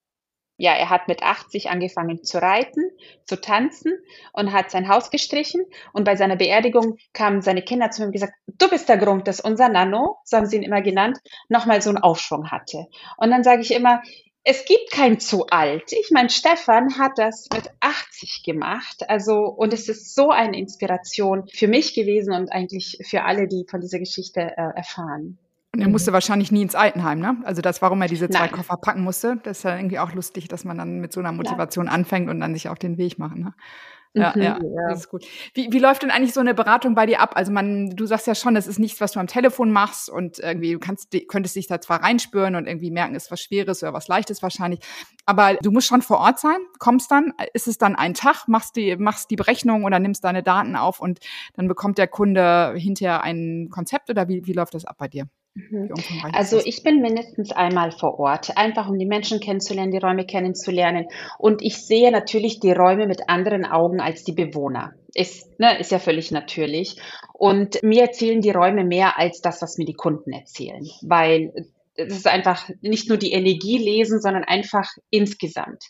Ja, er hat mit 80 angefangen zu reiten, zu tanzen und hat sein Haus gestrichen. Und bei seiner Beerdigung kamen seine Kinder zu ihm und gesagt, du bist der Grund, dass unser Nano, so haben sie ihn immer genannt, nochmal so einen Aufschwung hatte. Und dann sage ich immer, es gibt kein zu alt. Ich meine, Stefan hat das mit 80 gemacht. Also, und es ist so eine Inspiration für mich gewesen und eigentlich für alle, die von dieser Geschichte äh, erfahren. Und er musste wahrscheinlich nie ins Altenheim, ne? Also das, warum er diese zwei Nein. Koffer packen musste, das ist ja irgendwie auch lustig, dass man dann mit so einer Motivation ja. anfängt und dann sich auf den Weg macht. Ne? Ja, mhm, ja, ja, das ist gut. Wie, wie läuft denn eigentlich so eine Beratung bei dir ab? Also man, du sagst ja schon, das ist nichts, was du am Telefon machst und irgendwie du kannst, könntest dich da zwar reinspüren und irgendwie merken, ist was Schweres oder was Leichtes wahrscheinlich, aber du musst schon vor Ort sein, kommst dann, ist es dann ein Tag, machst die, machst die Berechnung oder nimmst deine Daten auf und dann bekommt der Kunde hinterher ein Konzept oder wie, wie läuft das ab bei dir? Mhm. Also ich bin mindestens einmal vor Ort, einfach um die Menschen kennenzulernen, die Räume kennenzulernen. Und ich sehe natürlich die Räume mit anderen Augen als die Bewohner. Ist, ne, ist ja völlig natürlich. Und mir erzählen die Räume mehr als das, was mir die Kunden erzählen. Weil es ist einfach nicht nur die Energie lesen, sondern einfach insgesamt.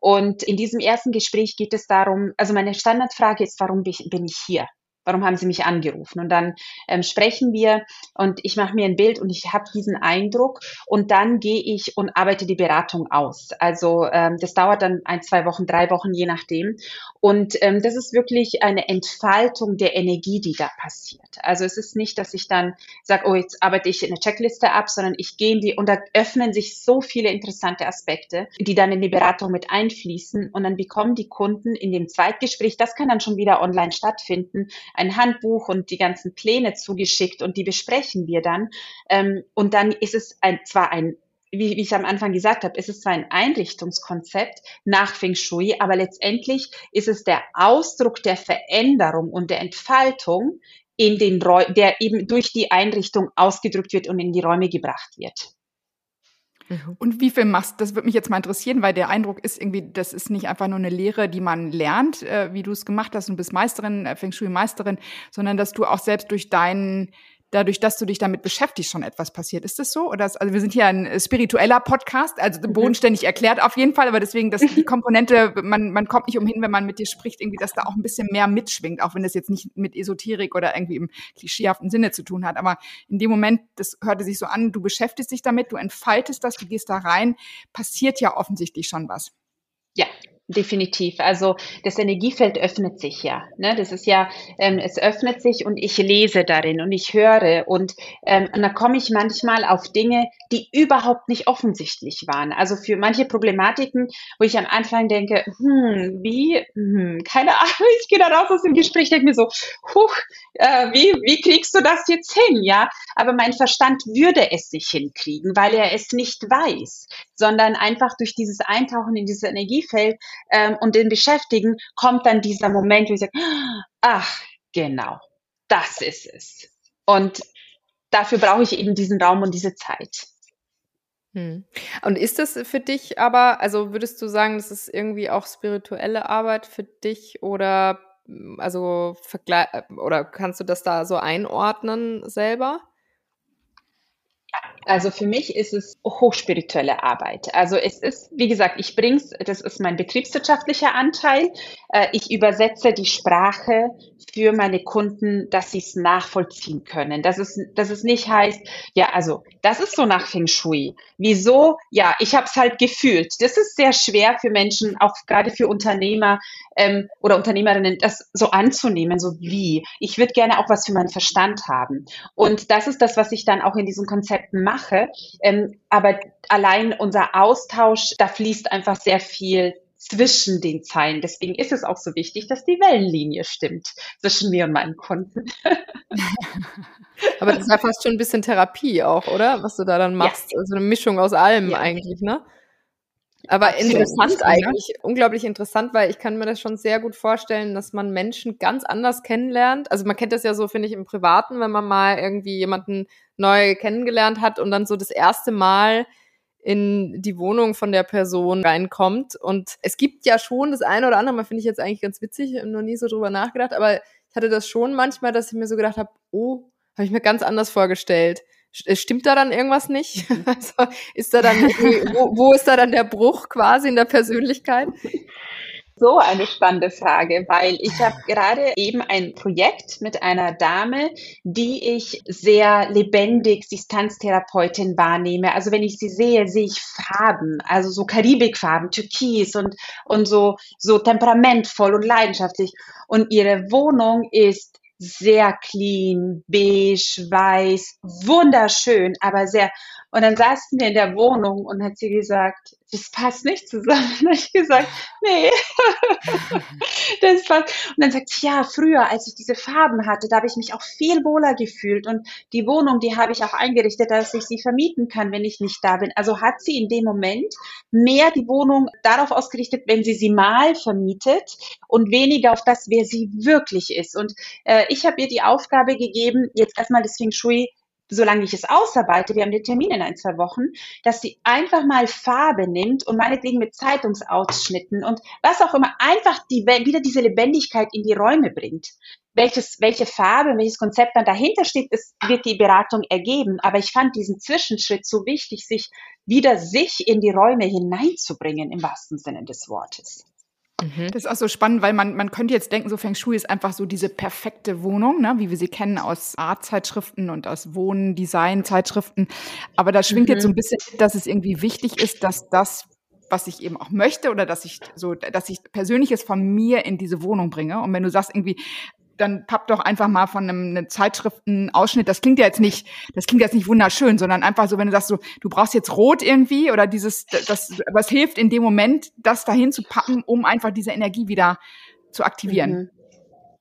Und in diesem ersten Gespräch geht es darum, also meine Standardfrage ist, warum bin ich hier? Warum haben Sie mich angerufen? Und dann ähm, sprechen wir und ich mache mir ein Bild und ich habe diesen Eindruck und dann gehe ich und arbeite die Beratung aus. Also ähm, das dauert dann ein, zwei Wochen, drei Wochen, je nachdem. Und ähm, das ist wirklich eine Entfaltung der Energie, die da passiert. Also es ist nicht, dass ich dann sage, oh, jetzt arbeite ich eine Checkliste ab, sondern ich gehe in die und da öffnen sich so viele interessante Aspekte, die dann in die Beratung mit einfließen und dann bekommen die Kunden in dem Zweitgespräch, das kann dann schon wieder online stattfinden, ein Handbuch und die ganzen Pläne zugeschickt und die besprechen wir dann. Ähm, und dann ist es ein, zwar ein wie, wie ich am Anfang gesagt habe, ist es zwar ein Einrichtungskonzept nach Feng Shui, aber letztendlich ist es der Ausdruck der Veränderung und der Entfaltung in den Räumen, der eben durch die Einrichtung ausgedrückt wird und in die Räume gebracht wird. Mhm. Und wie viel machst Das würde mich jetzt mal interessieren, weil der Eindruck ist irgendwie, das ist nicht einfach nur eine Lehre, die man lernt, äh, wie du es gemacht hast und bist Meisterin, äh, Feng Shui-Meisterin, sondern dass du auch selbst durch deinen dadurch, dass du dich damit beschäftigst, schon etwas passiert. Ist das so? Oder ist, also wir sind hier ein äh, spiritueller Podcast, also mhm. bodenständig erklärt auf jeden Fall, aber deswegen, dass die *laughs* Komponente, man, man kommt nicht umhin, wenn man mit dir spricht, irgendwie, dass da auch ein bisschen mehr mitschwingt, auch wenn das jetzt nicht mit Esoterik oder irgendwie im klischeehaften Sinne zu tun hat. Aber in dem Moment, das hörte sich so an, du beschäftigst dich damit, du entfaltest das, du gehst da rein, passiert ja offensichtlich schon was. Ja, definitiv. Also das Energiefeld öffnet sich ja. Ne? Das ist ja, ähm, es öffnet sich und ich lese darin und ich höre und, ähm, und da komme ich manchmal auf Dinge, die überhaupt nicht offensichtlich waren. Also für manche Problematiken, wo ich am Anfang denke, hm, wie, hm, keine Ahnung, ich gehe da raus aus dem Gespräch, denke mir so, huch, äh, wie, wie kriegst du das jetzt hin, ja? Aber mein Verstand würde es nicht hinkriegen, weil er es nicht weiß, sondern einfach durch dieses Eintauchen in dieses Energiefeld ähm, und den Beschäftigen kommt dann dieser Moment, wo ich sage, ach, genau, das ist es. Und dafür brauche ich eben diesen Raum und diese Zeit. Hm. Und ist das für dich aber, also würdest du sagen, das ist irgendwie auch spirituelle Arbeit für dich oder also oder kannst du das da so einordnen selber? Also für mich ist es hochspirituelle Arbeit. Also es ist, wie gesagt, ich bring's, das ist mein betriebswirtschaftlicher Anteil. Äh, ich übersetze die Sprache für meine Kunden, dass sie es nachvollziehen können. Dass es, dass es nicht heißt, ja, also das ist so nach Feng Shui. Wieso? Ja, ich habe es halt gefühlt. Das ist sehr schwer für Menschen, auch gerade für Unternehmer ähm, oder Unternehmerinnen, das so anzunehmen, so wie. Ich würde gerne auch was für meinen Verstand haben. Und das ist das, was ich dann auch in diesen Konzepten mache. Ähm, aber allein unser Austausch, da fließt einfach sehr viel zwischen den Zeilen. Deswegen ist es auch so wichtig, dass die Wellenlinie stimmt zwischen mir und meinen Kunden. *laughs* Aber das ist ja fast schon ein bisschen Therapie auch, oder? Was du da dann machst. Ja. Also eine Mischung aus allem ja. eigentlich, ne? Aber Absolut. interessant eigentlich, unglaublich interessant, weil ich kann mir das schon sehr gut vorstellen, dass man Menschen ganz anders kennenlernt. Also man kennt das ja so, finde ich, im Privaten, wenn man mal irgendwie jemanden neu kennengelernt hat und dann so das erste Mal in die Wohnung von der Person reinkommt. Und es gibt ja schon das eine oder andere, mal finde ich jetzt eigentlich ganz witzig, noch nie so drüber nachgedacht, aber ich hatte das schon manchmal, dass ich mir so gedacht habe, oh, habe ich mir ganz anders vorgestellt. Äh, stimmt da dann irgendwas nicht? *laughs* Also ist da dann, *laughs* wo, wo ist da dann der Bruch quasi in der Persönlichkeit? So eine spannende Frage, weil ich habe gerade eben ein Projekt mit einer Dame, die ich sehr lebendig Distanztherapeutin wahrnehme. Also wenn ich sie sehe, sehe ich Farben, also so Karibikfarben, Türkis und, und so, so temperamentvoll und leidenschaftlich. Und ihre Wohnung ist sehr clean, beige, weiß, wunderschön, aber sehr. Und dann saßen wir in der Wohnung und hat sie gesagt, das passt nicht zusammen. *laughs* Und ich gesagt, nee, *laughs* das passt. Und dann sagt sie, ja, früher, als ich diese Farben hatte, da habe ich mich auch viel wohler gefühlt. Und die Wohnung, die habe ich auch eingerichtet, dass ich sie vermieten kann, wenn ich nicht da bin. Also hat sie in dem Moment mehr die Wohnung darauf ausgerichtet, wenn sie sie mal vermietet und weniger auf das, wer sie wirklich ist. Und äh, ich habe ihr die Aufgabe gegeben, jetzt erstmal das Feng Shui solange ich es ausarbeite, wir haben den Termin in ein, zwei Wochen, dass sie einfach mal Farbe nimmt und meinetwegen mit Zeitungsausschnitten und was auch immer, einfach die, wieder diese Lebendigkeit in die Räume bringt. Welches, welche Farbe, welches Konzept dann dahinter steht, ist, wird die Beratung ergeben. Aber ich fand diesen Zwischenschritt so wichtig, sich wieder sich in die Räume hineinzubringen, im wahrsten Sinne des Wortes. Mhm. Das ist auch so spannend, weil man, man könnte jetzt denken, so Feng Shui ist einfach so diese perfekte Wohnung, ne, wie wir sie kennen aus Art-Zeitschriften und aus Wohn-Design-Zeitschriften. Aber da schwingt mhm. jetzt so ein bisschen, dass es irgendwie wichtig ist, dass das, was ich eben auch möchte oder dass ich so, dass ich Persönliches von mir in diese Wohnung bringe. Und wenn du sagst irgendwie, dann papp doch einfach mal von einem, einem Zeitschriftenausschnitt. Das klingt ja jetzt nicht, das klingt jetzt nicht wunderschön, sondern einfach so, wenn du sagst, so, du brauchst jetzt Rot irgendwie oder dieses, das, was hilft in dem Moment, das dahin zu packen, um einfach diese Energie wieder zu aktivieren. Mhm.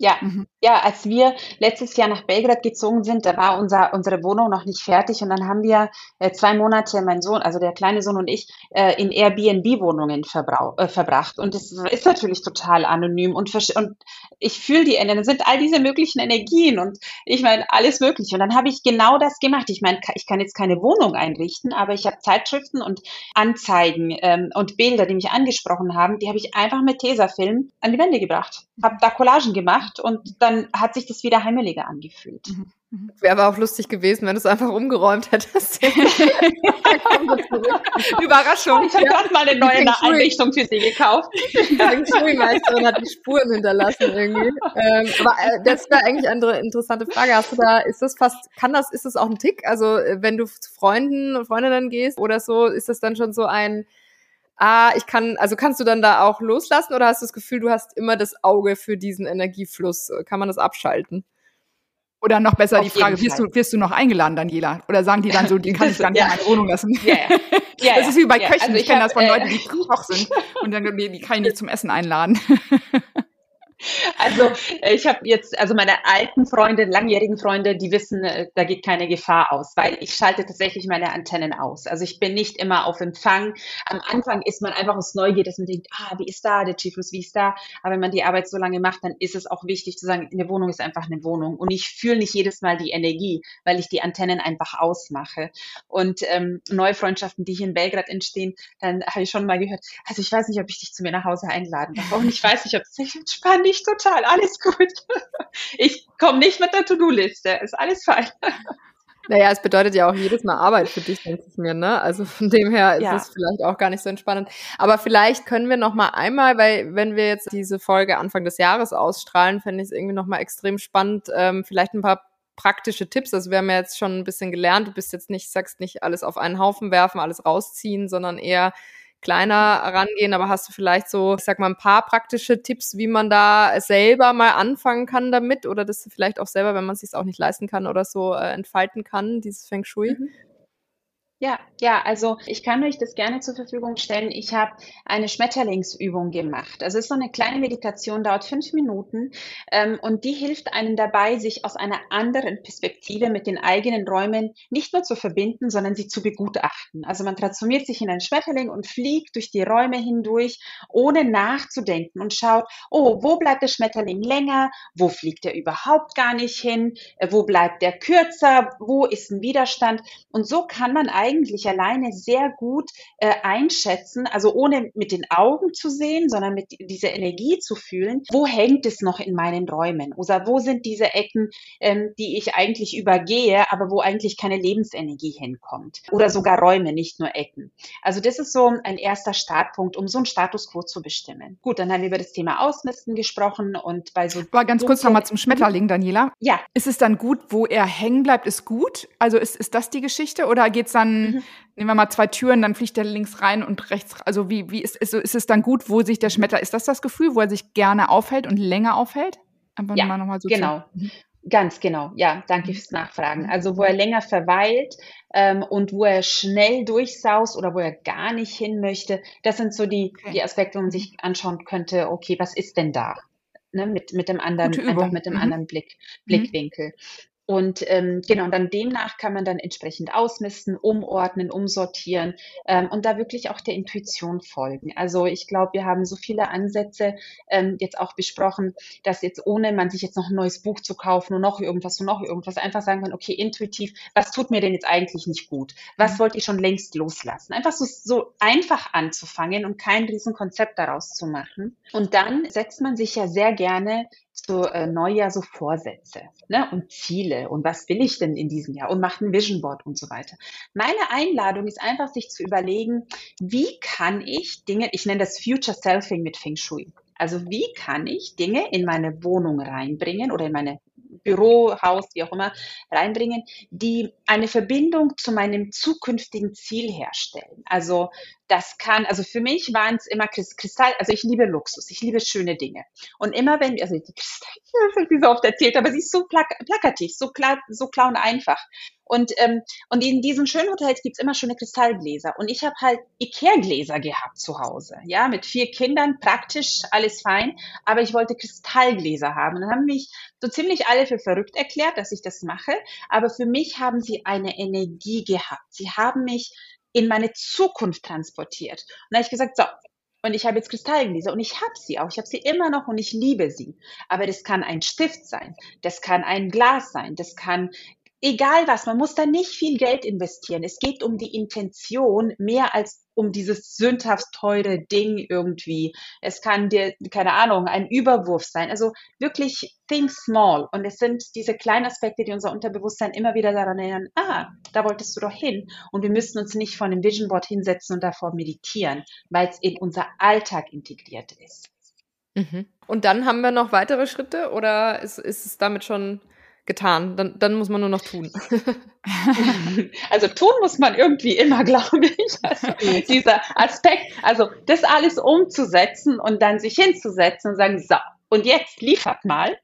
Ja, mhm. Ja, als wir letztes Jahr nach Belgrad gezogen sind, da war unser, unsere Wohnung noch nicht fertig und dann haben wir äh, zwei Monate, mein Sohn, also der kleine Sohn und ich, äh, in Airbnb-Wohnungen äh, verbracht. Und das ist natürlich total anonym und, und ich fühle die Energien, sind all diese möglichen Energien und ich meine, alles mögliche. Und dann habe ich genau das gemacht. Ich meine, ich kann jetzt keine Wohnung einrichten, aber ich habe Zeitschriften und Anzeigen ähm, und Bilder, die mich angesprochen haben, die habe ich einfach mit Tesafilm an die Wände gebracht. Habe da Collagen gemacht und dann hat sich das wieder heimeliger angefühlt. Mhm. mhm. Wäre aber auch lustig gewesen, wenn du es einfach umgeräumt hättest. *laughs* *laughs* Überraschung. Ich habe ja. gerade mal eine neue Einrichtung für sie gekauft. Die Schuhmeisterin hat die Spuren hinterlassen irgendwie. Ähm, aber äh, das wäre eigentlich eine interessante Frage. Hast du da, ist das fast, kann das, ist das auch ein Tick? Also äh, wenn du zu Freunden und Freundinnen gehst oder so, ist das dann schon so ein ah, ich kann, also kannst du dann da auch loslassen oder hast du das Gefühl, du hast immer das Auge für diesen Energiefluss? Kann man das abschalten? Oder noch besser Auf die Frage, wirst du, wirst du noch eingeladen, Daniela? Oder sagen die dann so, die kann ich gar *laughs* nicht ja. in meine Wohnung lassen? Ja, ja. *laughs* das ist wie bei Köchen. Also ich, ich kenne das von äh, Leuten, die Koch sind und dann die kann ich nicht zum Essen einladen. *laughs* *laughs* Also äh, ich habe jetzt, also meine alten Freunde, langjährigen Freunde, die wissen, äh, da geht keine Gefahr aus, weil ich schalte tatsächlich meine Antennen aus. Also ich bin nicht immer auf Empfang. Am Anfang ist man einfach aus Neugier, dass man denkt, ah, wie ist da der Chiefus, wie ist da? Aber wenn man die Arbeit so lange macht, dann ist es auch wichtig zu sagen, eine Wohnung ist einfach eine Wohnung. Und ich fühle nicht jedes Mal die Energie, weil ich die Antennen einfach ausmache. Und ähm, neue Freundschaften, die hier in Belgrad entstehen, dann habe ich schon mal gehört, also ich weiß nicht, ob ich dich zu mir nach Hause einladen darf. Und ich weiß nicht, ob es sich entspannt ich total, alles gut. Ich komme nicht mit der To-Do-Liste, ist alles fein. Naja, es bedeutet ja auch jedes Mal Arbeit für dich, denke ich mir, ne? Also von dem her ist ja. es vielleicht auch gar nicht so entspannend. Aber vielleicht können wir noch mal einmal, weil wenn wir jetzt diese Folge Anfang des Jahres ausstrahlen, fände ich es irgendwie noch mal extrem spannend, ähm, vielleicht ein paar praktische Tipps. Also wir haben ja jetzt schon ein bisschen gelernt, du bist jetzt nicht, sagst nicht alles auf einen Haufen werfen, alles rausziehen, sondern eher kleiner rangehen, aber hast du vielleicht so, ich sag mal, ein paar praktische Tipps, wie man da selber mal anfangen kann damit oder das vielleicht auch selber, wenn man es sich auch nicht leisten kann oder so, äh, entfalten kann, dieses Feng Shui? Mhm. Ja, ja, also ich kann euch das gerne zur Verfügung stellen. Ich habe eine Schmetterlingsübung gemacht. Also es ist so eine kleine Meditation, dauert fünf Minuten ähm, und die hilft einem dabei, sich aus einer anderen Perspektive mit den eigenen Räumen nicht nur zu verbinden, sondern sie zu begutachten. Also man transformiert sich in einen Schmetterling und fliegt durch die Räume hindurch, ohne nachzudenken und schaut, oh, wo bleibt der Schmetterling länger? Wo fliegt er überhaupt gar nicht hin? Äh, wo bleibt der kürzer? Wo ist ein Widerstand? Und so kann man eigentlich eigentlich alleine sehr gut äh, einschätzen, also ohne mit den Augen zu sehen, sondern mit dieser Energie zu fühlen, wo hängt es noch in meinen Räumen oder wo sind diese Ecken, ähm, die ich eigentlich übergehe, aber wo eigentlich keine Lebensenergie hinkommt oder sogar Räume, nicht nur Ecken. Also das ist so ein erster Startpunkt, um so einen Status quo zu bestimmen. Gut, dann haben wir über das Thema Ausmisten gesprochen und bei so. Aber ganz kurz nochmal zum Schmetterling, Daniela. Ja. Ist es dann gut, wo er hängen bleibt, ist gut? Also ist, ist das die Geschichte oder geht es dann mhm. nehmen wir mal zwei Türen, dann fliegt der links rein und rechts. Also wie, wie ist, ist, ist es dann gut, wo sich der Schmetter, ist das das Gefühl, wo er sich gerne aufhält und länger aufhält? Einfach ja, mal so genau. Zu. Mhm. Ganz genau, ja, danke fürs Nachfragen. Also wo er länger verweilt ähm, und wo er schnell durchsaust oder wo er gar nicht hin möchte, das sind so die, okay. die Aspekte, wo man sich anschauen könnte, okay, was ist denn da? Ne, mit, mit dem anderen, einfach mit dem mhm. anderen Blick, Blickwinkel. Und ähm, genau, und dann demnach kann man dann entsprechend ausmisten, umordnen, umsortieren ähm, und da wirklich auch der Intuition folgen. Also ich glaube, wir haben so viele Ansätze ähm, jetzt auch besprochen, dass jetzt ohne man sich jetzt noch ein neues Buch zu kaufen und noch irgendwas und noch irgendwas einfach sagen kann, okay, intuitiv, was tut mir denn jetzt eigentlich nicht gut? Was wollte ich schon längst loslassen? Einfach so, so einfach anzufangen und kein Riesenkonzept daraus zu machen. Und dann setzt man sich ja sehr gerne so äh, Neujahr so Vorsätze ne? und Ziele und was will ich denn in diesem Jahr und macht ein Vision Board und so weiter. Meine Einladung ist einfach, sich zu überlegen, wie kann ich Dinge, ich nenne das Future Selfing mit Feng Shui. Also wie kann ich Dinge in meine Wohnung reinbringen oder in meine Büro, Haus, wie auch immer, reinbringen, die eine Verbindung zu meinem zukünftigen Ziel herstellen. Also das kann, also für mich waren es immer Kristall, also ich liebe Luxus, ich liebe schöne Dinge. Und immer wenn, also die Kristall, *laughs* die so oft erzählt, aber sie ist so plak plakativ, so klar, so klar und einfach. Und, ähm, und in diesen schönen Hotels gibt's immer schöne Kristallgläser. Und ich habe halt Ikea-Gläser gehabt zu Hause. Ja, mit vier Kindern, praktisch alles fein. Aber ich wollte Kristallgläser haben. Und dann haben mich so ziemlich alle für verrückt erklärt, dass ich das mache. Aber für mich haben sie eine Energie gehabt. Sie haben mich in meine Zukunft transportiert. Und da habe ich gesagt, so, und ich habe jetzt Kristallgläser und ich habe sie auch. Ich habe sie immer noch und ich liebe sie. Aber das kann ein Stift sein, das kann ein Glas sein, das kann egal was, man muss da nicht viel Geld investieren. Es geht um die Intention mehr als um dieses sündhaft teure Ding irgendwie. Es kann dir, keine Ahnung, ein Überwurf sein. Also wirklich think small. Und es sind diese kleinen Aspekte, die unser Unterbewusstsein immer wieder daran erinnern, ah, da wolltest du doch hin. Und wir müssen uns nicht vor einem Vision Board hinsetzen und davor meditieren, weil es in unser Alltag integriert ist. Mhm. Und dann haben wir noch weitere Schritte oder ist, ist es damit schon getan. Dann, dann muss man nur noch tun. *laughs* Also tun muss man irgendwie immer, *laughs* glaube ich. Also dieser Aspekt, also das alles umzusetzen und dann sich hinzusetzen und sagen, so, und jetzt liefert mal.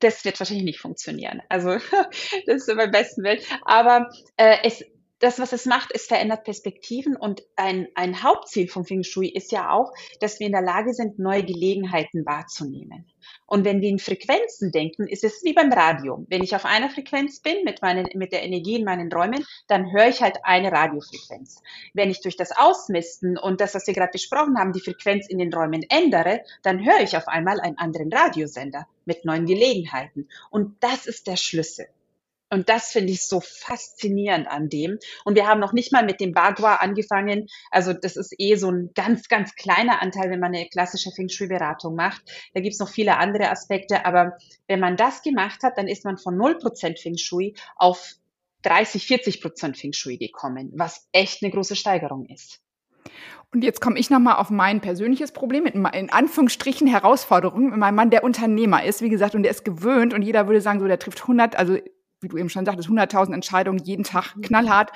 Das wird wahrscheinlich nicht funktionieren. Also *laughs* das ist immer besten Welt. Aber äh, es, das, was es macht, es verändert Perspektiven und ein, ein Hauptziel von Feng Shui ist ja auch, dass wir in der Lage sind, neue Gelegenheiten wahrzunehmen. Und wenn wir in Frequenzen denken, ist es wie beim Radio. Wenn ich auf einer Frequenz bin mit, meinen, mit der Energie in meinen Räumen, dann höre ich halt eine Radiofrequenz. Wenn ich durch das Ausmisten und das, was wir gerade besprochen haben, die Frequenz in den Räumen ändere, dann höre ich auf einmal einen anderen Radiosender mit neuen Gelegenheiten. Und das ist der Schlüssel. Und das finde ich so faszinierend an dem. Und wir haben noch nicht mal mit dem Bagua angefangen. Also das ist eh so ein ganz, ganz kleiner Anteil, wenn man eine klassische Feng Shui-Beratung macht. Da gibt es noch viele andere Aspekte. Aber wenn man das gemacht hat, dann ist man von 0% Feng Shui auf 30, 40 Prozent Feng Shui gekommen, was echt eine große Steigerung ist. Und jetzt komme ich nochmal auf mein persönliches Problem mit in Anführungsstrichen Herausforderungen. Meinem Mann, der Unternehmer ist, wie gesagt, und der ist gewöhnt und jeder würde sagen, so, der trifft 100, also wie du eben schon sagtest, 100.000 Entscheidungen jeden Tag mhm. knallhart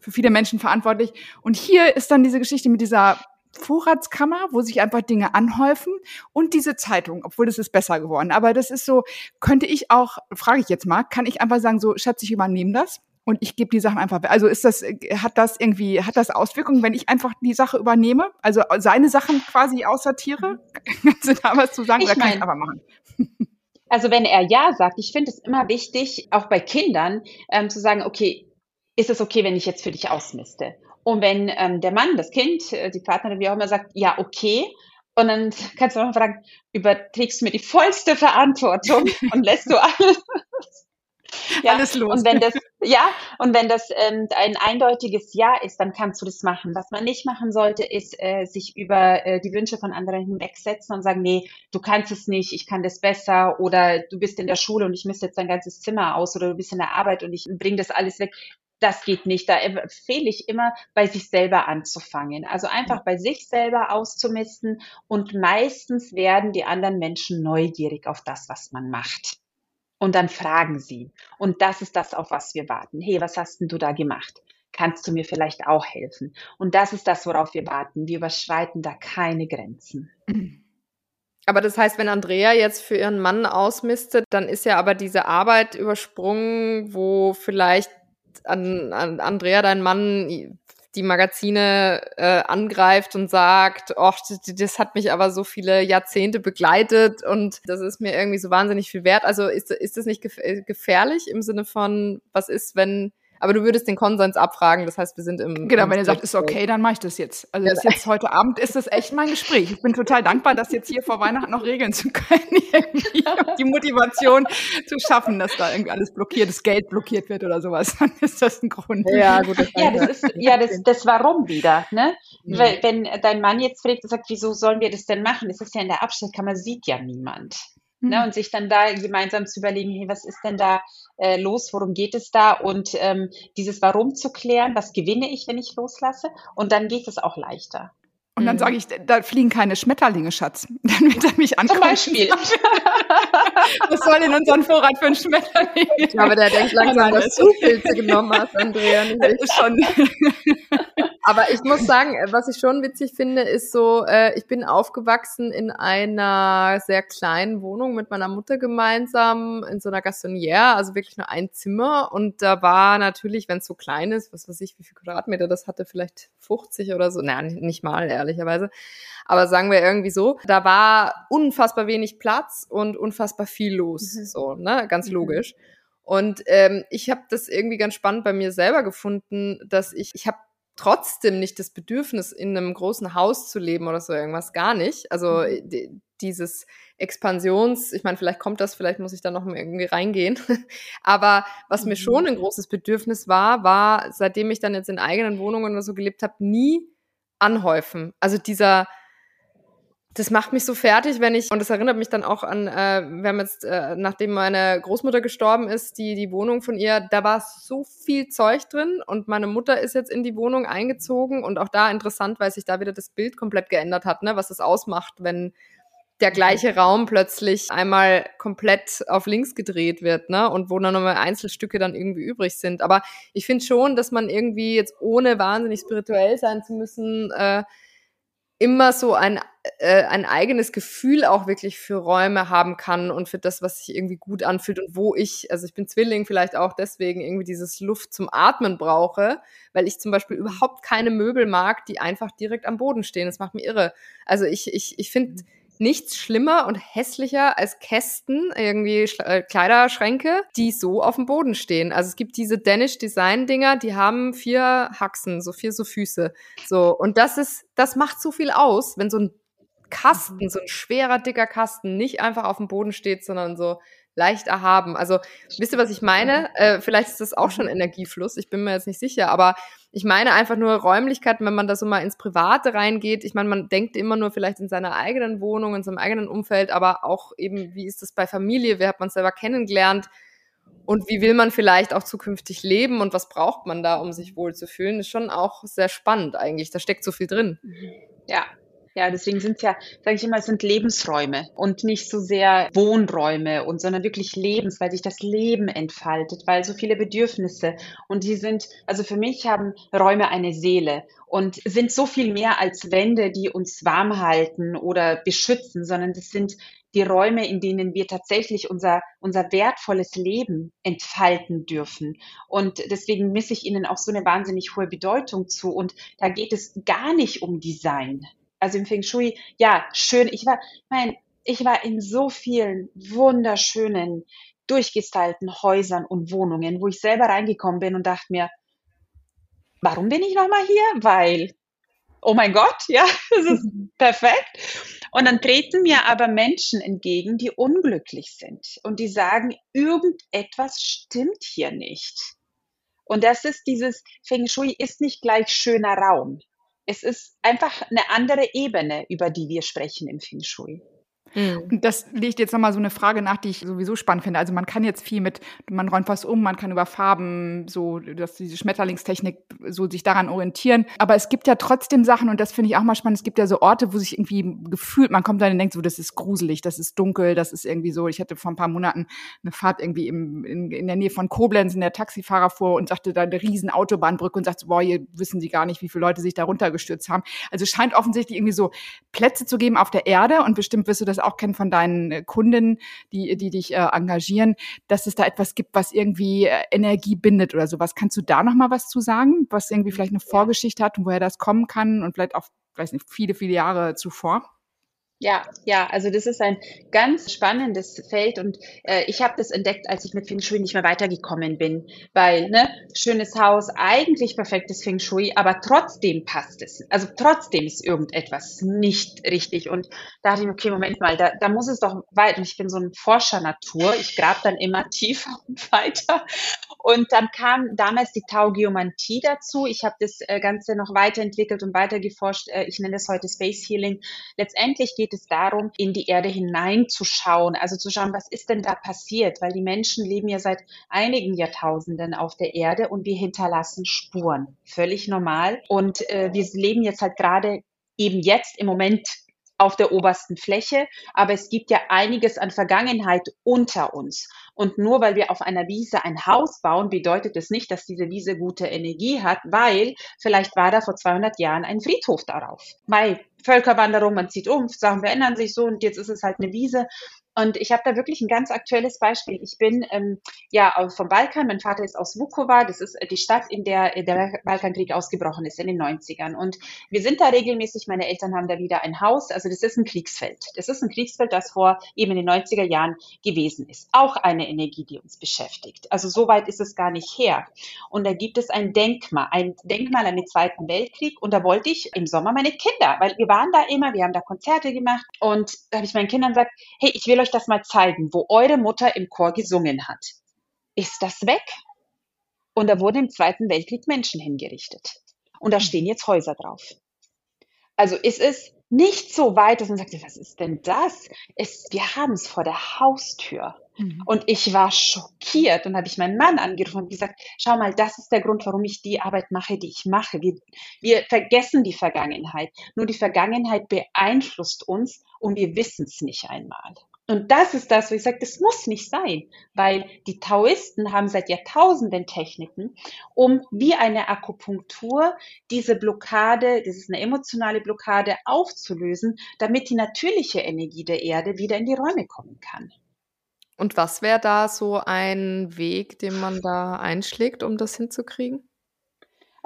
für viele Menschen verantwortlich. Und hier ist dann diese Geschichte mit dieser Vorratskammer, wo sich einfach Dinge anhäufen und diese Zeitung, obwohl das ist besser geworden. Aber das ist so, könnte ich auch, frage ich jetzt mal, kann ich einfach sagen, so, Schatz, ich übernehme das und ich gebe die Sachen einfach, also ist das, hat das irgendwie, hat das Auswirkungen, wenn ich einfach die Sache übernehme, also seine Sachen quasi aussortiere? *laughs* Kannst du da was zu sagen? Ich oder kann ich aber machen? *laughs* Also wenn er Ja sagt, ich finde es immer wichtig, auch bei Kindern, ähm, zu sagen, okay, ist es okay, wenn ich jetzt für dich ausmiste? Und wenn ähm, der Mann, das Kind, äh, die Partnerin, wie auch immer, sagt, ja, okay, und dann kannst du auch mal fragen, überträgst du mir die vollste Verantwortung und lässt du alles ja, alles los. Und wenn das, *laughs* ja, und wenn das ähm, ein eindeutiges Ja ist, dann kannst du das machen. Was man nicht machen sollte, ist äh, sich über äh, die Wünsche von anderen hinwegsetzen und sagen, nee, du kannst es nicht, ich kann das besser oder du bist in der Schule und ich misste jetzt dein ganzes Zimmer aus oder du bist in der Arbeit und ich bring das alles weg. Das geht nicht. Da empfehle ich immer, bei sich selber anzufangen. Also einfach bei sich selber auszumisten und meistens werden die anderen Menschen neugierig auf das, was man macht. Und dann fragen sie. Und das ist das, auf was wir warten. Hey, was hast denn du da gemacht? Kannst du mir vielleicht auch helfen? Und das ist das, worauf wir warten. Wir überschreiten da keine Grenzen. *clears throat* Aber das heißt, wenn Andrea jetzt für ihren Mann ausmistet, dann ist ja aber diese Arbeit übersprungen, wo vielleicht an, an Andrea, dein Mann, die Magazine äh, angreift und sagt, ach, das, hat mich aber so viele Jahrzehnte begleitet und das ist mir irgendwie so wahnsinnig viel wert. Also ist, ist das nicht gefährlich im Sinne von, was ist, wenn aber du würdest den Konsens abfragen, das heißt, wir sind im. Genau, im wenn ihr sagt, ist okay, dann mache ich das jetzt. Also das jetzt heute Abend ist das echt mein Gespräch. Ich bin total dankbar, das jetzt hier vor Weihnachten noch regeln zu können, *laughs* die Motivation zu schaffen, dass da irgendwie alles blockiert, das Geld blockiert wird oder sowas. Dann ist das ein Grund. Ja, gut. Das ja, das ist, ja, das, das Warum wieder, ne? Mhm. Weil, wenn dein Mann jetzt fragt und sagt, wieso sollen wir das denn machen? Das ist ja in der Abstellkammer, sieht ja niemand. Ne, mhm. und sich dann da gemeinsam zu überlegen, hey, was ist denn da äh, los, worum geht es da und ähm, dieses Warum zu klären, was gewinne ich, wenn ich loslasse und dann geht es auch leichter. Und dann mhm. sage ich, da fliegen keine Schmetterlinge, Schatz. *laughs* Dann wird er mich angucken. Zum Beispiel. *laughs* Was soll in unseren Vorrat für ein Schmetterling? Ich glaube, der denkt langsam, *laughs* dass du Pilze genommen hast, Andrea. Das ist schon. Aber ich muss sagen, was ich schon witzig finde, ist so, äh, ich bin aufgewachsen in einer sehr kleinen Wohnung mit meiner Mutter gemeinsam, in so einer Gassonière, also wirklich nur ein Zimmer. Und da war natürlich, wenn es so klein ist, was weiß ich, wie viel Quadratmeter das hatte, vielleicht 50 oder so. Nein, nicht mal, ehrlicherweise. Aber sagen wir irgendwie so, da war unfassbar wenig Platz und unfassbar viel los. Mhm. So, ne? Ganz mhm. logisch. Und ähm, ich habe das irgendwie ganz spannend bei mir selber gefunden, dass ich, ich habe trotzdem nicht das Bedürfnis, in einem großen Haus zu leben oder so irgendwas, gar nicht. Also mhm. dieses Expansions, ich meine, vielleicht kommt das, vielleicht muss ich da noch mal irgendwie reingehen. *laughs* Aber was mhm. mir schon ein großes Bedürfnis war, war, seitdem ich dann jetzt in eigenen Wohnungen oder so gelebt habe, nie anhäufen. Also dieser das macht mich so fertig, wenn ich, und das erinnert mich dann auch an, äh, wir haben jetzt, äh, nachdem meine Großmutter gestorben ist, die, die Wohnung von ihr, da war so viel Zeug drin und meine Mutter ist jetzt in die Wohnung eingezogen und auch da interessant, weil sich da wieder das Bild komplett geändert hat, ne, was es ausmacht, wenn der gleiche Raum plötzlich einmal komplett auf links gedreht wird, ne? Und wo dann nochmal Einzelstücke dann irgendwie übrig sind. Aber ich finde schon, dass man irgendwie jetzt ohne wahnsinnig spirituell sein zu müssen, äh, immer so ein, äh, ein eigenes Gefühl auch wirklich für Räume haben kann und für das, was sich irgendwie gut anfühlt und wo ich, also ich bin Zwilling vielleicht auch deswegen irgendwie dieses Luft zum Atmen brauche, weil ich zum Beispiel überhaupt keine Möbel mag, die einfach direkt am Boden stehen. Das macht mich irre. Also ich, ich, ich finde, nichts schlimmer und hässlicher als Kästen, irgendwie Sch äh, Kleiderschränke, die so auf dem Boden stehen. Also es gibt diese Danish Design Dinger, die haben vier Haxen, so vier so Füße. So und das ist das macht so viel aus, wenn so ein Kasten, so ein schwerer dicker Kasten nicht einfach auf dem Boden steht, sondern so leicht erhaben. Also wisst ihr, was ich meine? Äh, vielleicht ist das auch schon Energiefluss, ich bin mir jetzt nicht sicher, aber ich meine einfach nur Räumlichkeiten, wenn man da so mal ins Private reingeht. Ich meine, man denkt immer nur vielleicht in seiner eigenen Wohnung, in seinem eigenen Umfeld, aber auch eben, wie ist das bei Familie? Wer hat man selber kennengelernt? Und wie will man vielleicht auch zukünftig leben und was braucht man da, um sich wohlzufühlen? Ist schon auch sehr spannend eigentlich. Da steckt so viel drin. Ja, ja, deswegen sind es ja, sage ich immer, es sind Lebensräume und nicht so sehr Wohnräume und sondern wirklich Lebens, weil sich das Leben entfaltet, weil so viele Bedürfnisse und die sind, also für mich haben Räume eine Seele und sind so viel mehr als Wände, die uns warm halten oder beschützen, sondern das sind die Räume, in denen wir tatsächlich unser, unser wertvolles Leben entfalten dürfen. Und deswegen misse ich ihnen auch so eine wahnsinnig hohe Bedeutung zu. Und da geht es gar nicht um Design also im Feng Shui, ja, schön. Ich war, mein, ich war in so vielen wunderschönen, durchgestylten Häusern und Wohnungen, wo ich selber reingekommen bin und dachte mir, warum bin ich nochmal hier? Weil, oh mein Gott, ja, *laughs* das ist perfekt. Und dann treten mir aber Menschen entgegen, die unglücklich sind und die sagen, irgendetwas stimmt hier nicht. Und das ist dieses Feng Shui ist nicht gleich schöner Raum es ist einfach eine andere Ebene, über die wir sprechen im Feng Shui. Mhm. Das legt jetzt nochmal so eine Frage nach, die ich sowieso spannend finde. Also man kann jetzt viel mit, man räumt was um, man kann über Farben, so, dass diese Schmetterlingstechnik, so sich daran orientieren. Aber es gibt ja trotzdem Sachen, und das finde ich auch mal spannend, es gibt ja so Orte, wo sich irgendwie gefühlt, man kommt dann und denkt so, das ist gruselig, das ist dunkel, das ist irgendwie so. Ich hatte vor ein paar Monaten eine Fahrt irgendwie im, in, in der Nähe von Koblenz, in der Taxifahrer vor und sagte da eine riesen Autobahnbrücke und sagte, boah, hier wissen Sie gar nicht, wie viele Leute sich da runtergestürzt haben. Also scheint offensichtlich irgendwie so Plätze zu geben auf der Erde und bestimmt wirst du das auch kennen von deinen äh, Kunden, die, die dich äh, engagieren, dass es da etwas gibt, was irgendwie äh, Energie bindet oder sowas. Kannst du da noch mal was zu sagen, was irgendwie vielleicht eine Vorgeschichte hat und woher das kommen kann und vielleicht auch, weiß nicht, viele, viele Jahre zuvor? Ja, ja, also das ist ein ganz spannendes Feld und äh, ich habe das entdeckt, als ich mit Feng Shui nicht mehr weitergekommen bin, weil ne, schönes Haus, eigentlich perfektes Feng Shui, aber trotzdem passt es. Also trotzdem ist irgendetwas nicht richtig und da dachte ich okay, Moment mal, da, da muss es doch weiter. Und ich bin so ein Forscher Natur, ich grab dann immer *laughs* tiefer und weiter und dann kam damals die Taugeomantie dazu. Ich habe das äh, Ganze noch weiterentwickelt und weiter geforscht. Äh, ich nenne das heute Space Healing. Letztendlich geht es darum, in die Erde hineinzuschauen, also zu schauen, was ist denn da passiert, weil die Menschen leben ja seit einigen Jahrtausenden auf der Erde und wir hinterlassen Spuren. Völlig normal. Und äh, wir leben jetzt halt gerade eben jetzt im Moment auf der obersten Fläche, aber es gibt ja einiges an Vergangenheit unter uns. Und nur weil wir auf einer Wiese ein Haus bauen, bedeutet es nicht, dass diese Wiese gute Energie hat, weil vielleicht war da vor 200 Jahren ein Friedhof darauf. Weil Völkerwanderung, man zieht um, Sachen verändern sich so und jetzt ist es halt eine Wiese. Und ich habe da wirklich ein ganz aktuelles Beispiel. Ich bin ähm, ja vom Balkan, mein Vater ist aus Vukovar, das ist äh, die Stadt, in der der Balkankrieg ausgebrochen ist in den 90ern. Und wir sind da regelmäßig, meine Eltern haben da wieder ein Haus, also das ist ein Kriegsfeld. Das ist ein Kriegsfeld, das vor eben in den 90er Jahren gewesen ist. Auch eine Energie, die uns beschäftigt. Also so weit ist es gar nicht her. Und da gibt es ein Denkmal, ein Denkmal an den Zweiten Weltkrieg. Und da wollte ich im Sommer meine Kinder, weil wir waren da immer, wir haben da Konzerte gemacht. Und da habe ich meinen Kindern gesagt, hey, ich will euch das mal zeigen, wo eure Mutter im Chor gesungen hat. Ist das weg? Und da wurden im Zweiten Weltkrieg Menschen hingerichtet. Und da stehen jetzt Häuser drauf. Also ist es nicht so weit, dass man sagt, was ist denn das? Es, wir haben es vor der Haustür. Mhm. Und ich war schockiert und habe ich meinen Mann angerufen und gesagt, schau mal, das ist der Grund, warum ich die Arbeit mache, die ich mache. Wir, wir vergessen die Vergangenheit. Nur die Vergangenheit beeinflusst uns und wir wissen es nicht einmal. Und das ist das, wo ich sage, das muss nicht sein, weil die Taoisten haben seit Jahrtausenden Techniken, um wie eine Akupunktur diese Blockade, das ist eine emotionale Blockade, aufzulösen, damit die natürliche Energie der Erde wieder in die Räume kommen kann. Und was wäre da so ein Weg, den man da einschlägt, um das hinzukriegen?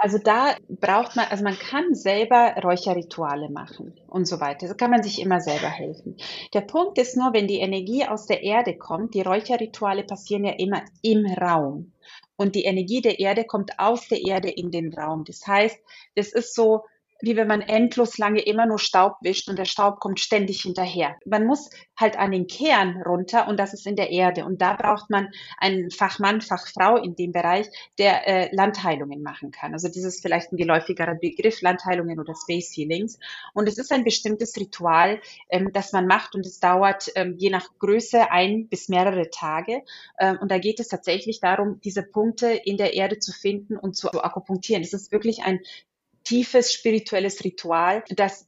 Also da braucht man, also man kann selber Räucherrituale machen und so weiter. Da kann man sich immer selber helfen. Der Punkt ist nur, wenn die Energie aus der Erde kommt, die Räucherrituale passieren ja immer im Raum. Und die Energie der Erde kommt aus der Erde in den Raum. Das heißt, das ist so, wie wenn man endlos lange immer nur Staub wischt und der Staub kommt ständig hinterher. Man muss halt an den Kern runter und das ist in der Erde. Und da braucht man einen Fachmann, Fachfrau in dem Bereich, der äh, Landheilungen machen kann. Also dieses vielleicht ein geläufigerer Begriff, Landheilungen oder Space Healings. Und es ist ein bestimmtes Ritual, ähm, das man macht und es dauert ähm, je nach Größe ein bis mehrere Tage. Ähm, und da geht es tatsächlich darum, diese Punkte in der Erde zu finden und zu akupunktieren. Es ist wirklich ein tiefes spirituelles Ritual, das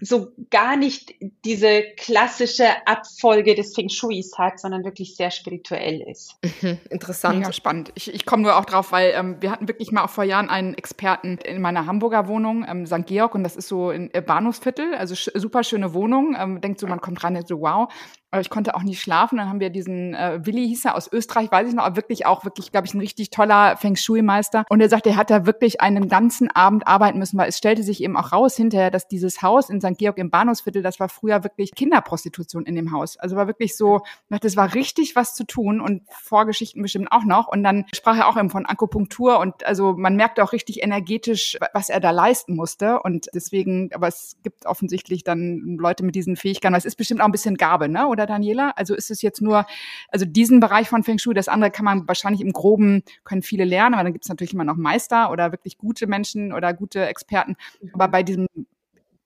so gar nicht diese klassische Abfolge des Feng Shuis hat, sondern wirklich sehr spirituell ist. Mhm, interessant. Mega spannend. Ich, ich komme nur auch drauf, weil ähm, wir hatten wirklich mal auch vor Jahren einen Experten in meiner Hamburger Wohnung, ähm, St. Georg, und das ist so in äh, Bahnhofsviertel, also super schöne Wohnung. Ähm, denkt so, man kommt rein und so, wow, ich konnte auch nicht schlafen. Dann haben wir diesen äh, Willi hieß er aus Österreich, weiß ich noch, aber wirklich auch wirklich, glaube ich, ein richtig toller Feng Shui Meister. Und er sagte, er hat da wirklich einen ganzen Abend arbeiten müssen, weil es stellte sich eben auch raus hinterher, dass dieses Haus in St. Georg im Bahnhofsviertel, das war früher wirklich Kinderprostitution in dem Haus. Also war wirklich so, das war richtig was zu tun und Vorgeschichten bestimmt auch noch. Und dann sprach er auch eben von Akupunktur und also man merkte auch richtig energetisch, was er da leisten musste. Und deswegen, aber es gibt offensichtlich dann Leute mit diesen Fähigkeiten. Es ist bestimmt auch ein bisschen Gabe, ne? Oder oder Daniela? Also ist es jetzt nur, also diesen Bereich von Feng Shui, das andere kann man wahrscheinlich im Groben, können viele lernen, aber dann gibt es natürlich immer noch Meister oder wirklich gute Menschen oder gute Experten. Aber bei diesem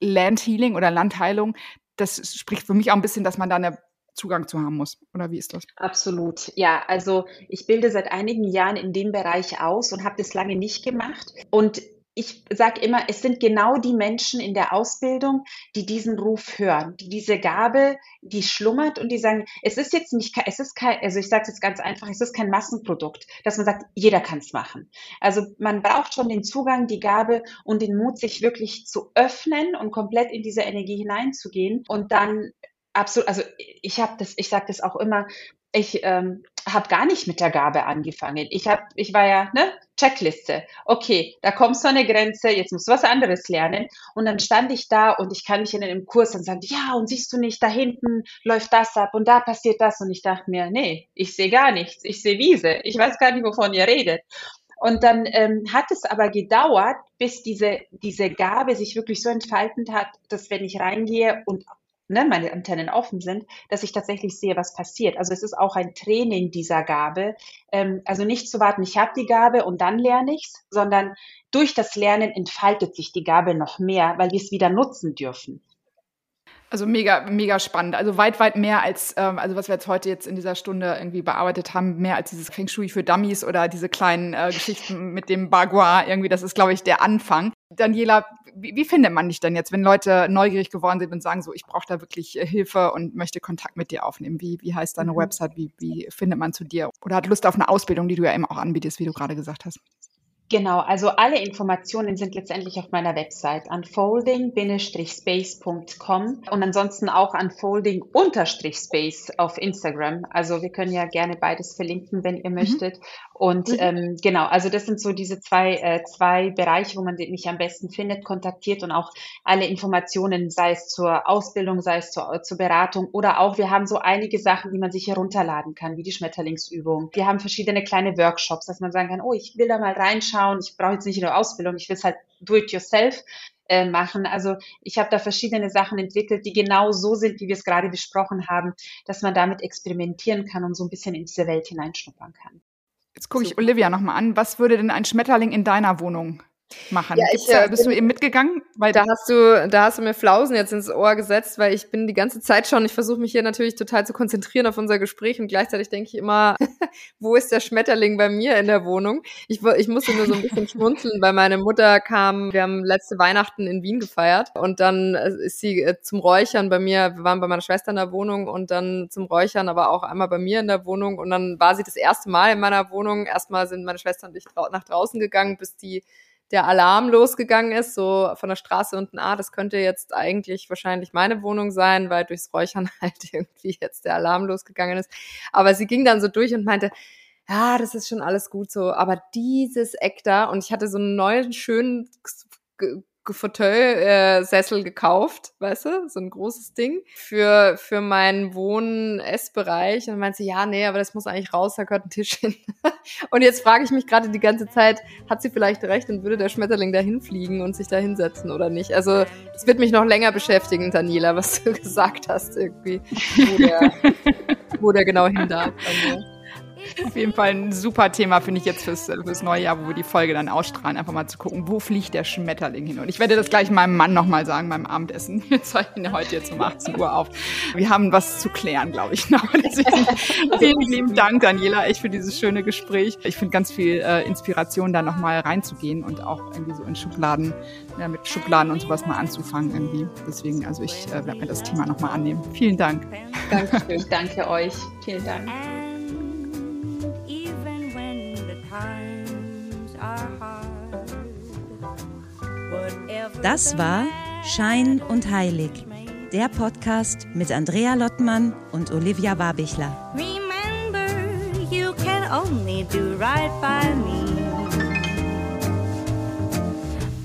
Land Healing oder Landheilung, das spricht für mich auch ein bisschen, dass man da eine Zugang zu haben muss. Oder wie ist das? Absolut. Ja, also ich bilde seit einigen Jahren in dem Bereich aus und habe das lange nicht gemacht. Und ich sage immer, es sind genau die Menschen in der Ausbildung, die diesen Ruf hören, die diese Gabe, die schlummert und die sagen, es ist jetzt nicht, es ist kein, also ich sage es jetzt ganz einfach, es ist kein Massenprodukt, dass man sagt, jeder kann es machen. Also man braucht schon den Zugang, die Gabe und den Mut, sich wirklich zu öffnen und komplett in diese Energie hineinzugehen und dann absolut, also ich habe das, ich sage das auch immer, ich ähm, habe gar nicht mit der Gabe angefangen. Ich habe, ich war ja ne Checkliste. Okay, da kommt so eine Grenze. Jetzt musst du was anderes lernen. Und dann stand ich da und ich kann mich in einem Kurs und sagen, ja und siehst du nicht, da hinten läuft das ab und da passiert das. Und ich dachte mir, nee, ich sehe gar nichts. Ich sehe Wiese. Ich weiß gar nicht, wovon ihr redet. Und dann ähm, hat es aber gedauert, bis diese, diese Gabe sich wirklich so entfalten hat, dass wenn ich reingehe und ne, meine Antennen offen sind, dass ich tatsächlich sehe, was passiert. Also es ist auch ein Training dieser Gabe. Ähm, also nicht zu warten, ich habe die Gabe und dann lerne ich's, sondern durch das Lernen entfaltet sich die Gabe noch mehr, weil wir es wieder nutzen dürfen. Also mega, mega spannend. Also weit, weit mehr als, ähm, also was wir jetzt heute jetzt in dieser Stunde irgendwie bearbeitet haben, mehr als dieses Feng Shui für Dummies oder diese kleinen äh, Geschichten mit dem Bagua. Irgendwie, das ist, glaube ich, der Anfang. Daniela, wie, wie, findet man dich denn jetzt, wenn Leute neugierig geworden sind und sagen so, ich brauche da wirklich äh, Hilfe und möchte Kontakt mit dir aufnehmen? Wie, wie heißt deine mhm. Website? Wie, wie findet man zu dir? Oder hat Lust auf eine Ausbildung, die du ja eben auch anbietest, wie du gerade gesagt hast? Genau, also alle Informationen sind letztendlich auf meiner Website unfolding-space.com und ansonsten auch unfolding-space auf Instagram. Also wir können ja gerne beides verlinken, wenn ihr mhm. möchtet. Und mhm. ähm, genau, also das sind so diese zwei, äh, zwei Bereiche, wo man mich am besten findet, kontaktiert und auch alle Informationen, sei es zur Ausbildung, sei es zur, zur Beratung oder auch, wir haben so einige Sachen, die man sich herunterladen kann, wie die Schmetterlingsübung. Wir haben verschiedene kleine Workshops, dass man sagen kann, oh, ich will da mal reinschauen. Ich brauche jetzt nicht eine Ausbildung, ich will es halt do it yourself äh, machen. Also ich habe da verschiedene Sachen entwickelt, die genau so sind, wie wir es gerade besprochen haben, dass man damit experimentieren kann und so ein bisschen in diese Welt hineinschnuppern kann. Jetzt gucke ich Olivia nochmal an. Was würde denn ein Schmetterling in deiner Wohnung machen. Ja, ich, da, bist du eben mitgegangen? Weil da hast du, da hast du mir Flausen jetzt ins Ohr gesetzt, weil ich bin die ganze Zeit schon, ich versuche mich hier natürlich total zu konzentrieren auf unser Gespräch und gleichzeitig denke ich immer, *laughs* wo ist der Schmetterling bei mir in der Wohnung? Ich, ich musste nur so ein bisschen *laughs* schmunzeln, weil meine Mutter kam, wir haben letzte Weihnachten in Wien gefeiert und dann äh, ist sie äh, zum Räuchern bei mir, wir waren bei meiner Schwester in der Wohnung und dann zum Räuchern, aber auch einmal bei mir in der Wohnung und dann war sie das erste Mal in meiner Wohnung. Erstmal sind meine Schwester und ich nach draußen gegangen, bis die der Alarm losgegangen ist, so von der Straße unten, ah, das könnte jetzt eigentlich wahrscheinlich meine Wohnung sein, weil durchs Räuchern *laughs* halt irgendwie jetzt der Alarm losgegangen ist. Aber sie ging dann so durch und meinte, ja, das ist schon alles gut so, aber dieses Eck da, und ich hatte so einen neuen, schönen Fauteuil-Sessel gekauft, weißt du, so ein großes Ding für, für meinen Wohn-Essbereich. Und meinte sie, ja, nee, aber das muss eigentlich raus, da gehört ein Tisch hin. *laughs* und jetzt frage ich mich gerade die ganze Zeit, hat sie vielleicht recht und würde der Schmetterling da hinfliegen und sich da hinsetzen oder nicht? Also, es wird mich noch länger beschäftigen, Daniela, was du *laughs* gesagt hast, irgendwie, wo der, wo der genau hin darf. Also. Auf jeden Fall ein super Thema, finde ich jetzt fürs, fürs neue Jahr, wo wir die Folge dann ausstrahlen, einfach mal zu gucken, wo fliegt der Schmetterling hin. Und ich werde das gleich meinem Mann nochmal sagen beim Abendessen. *laughs* Wir zeichnen heute jetzt um 18 Uhr auf. Wir haben was zu klären, glaube ich, noch. *laughs* Deswegen vielen lieben Dank, Daniela, echt für dieses schöne Gespräch. Ich finde ganz viel äh, Inspiration, da nochmal reinzugehen und auch irgendwie so in Schubladen, ja, mit Schubladen und sowas mal anzufangen irgendwie. Deswegen, also ich äh, werde mir das Thema nochmal annehmen. Vielen Dank. Dankeschön, danke euch. Vielen Dank even when the times are hard. Das war Schein und Heilig, der Podcast mit Andrea Lottmann und Olivia Wabichler. Remember, you can only do right by me.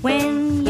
When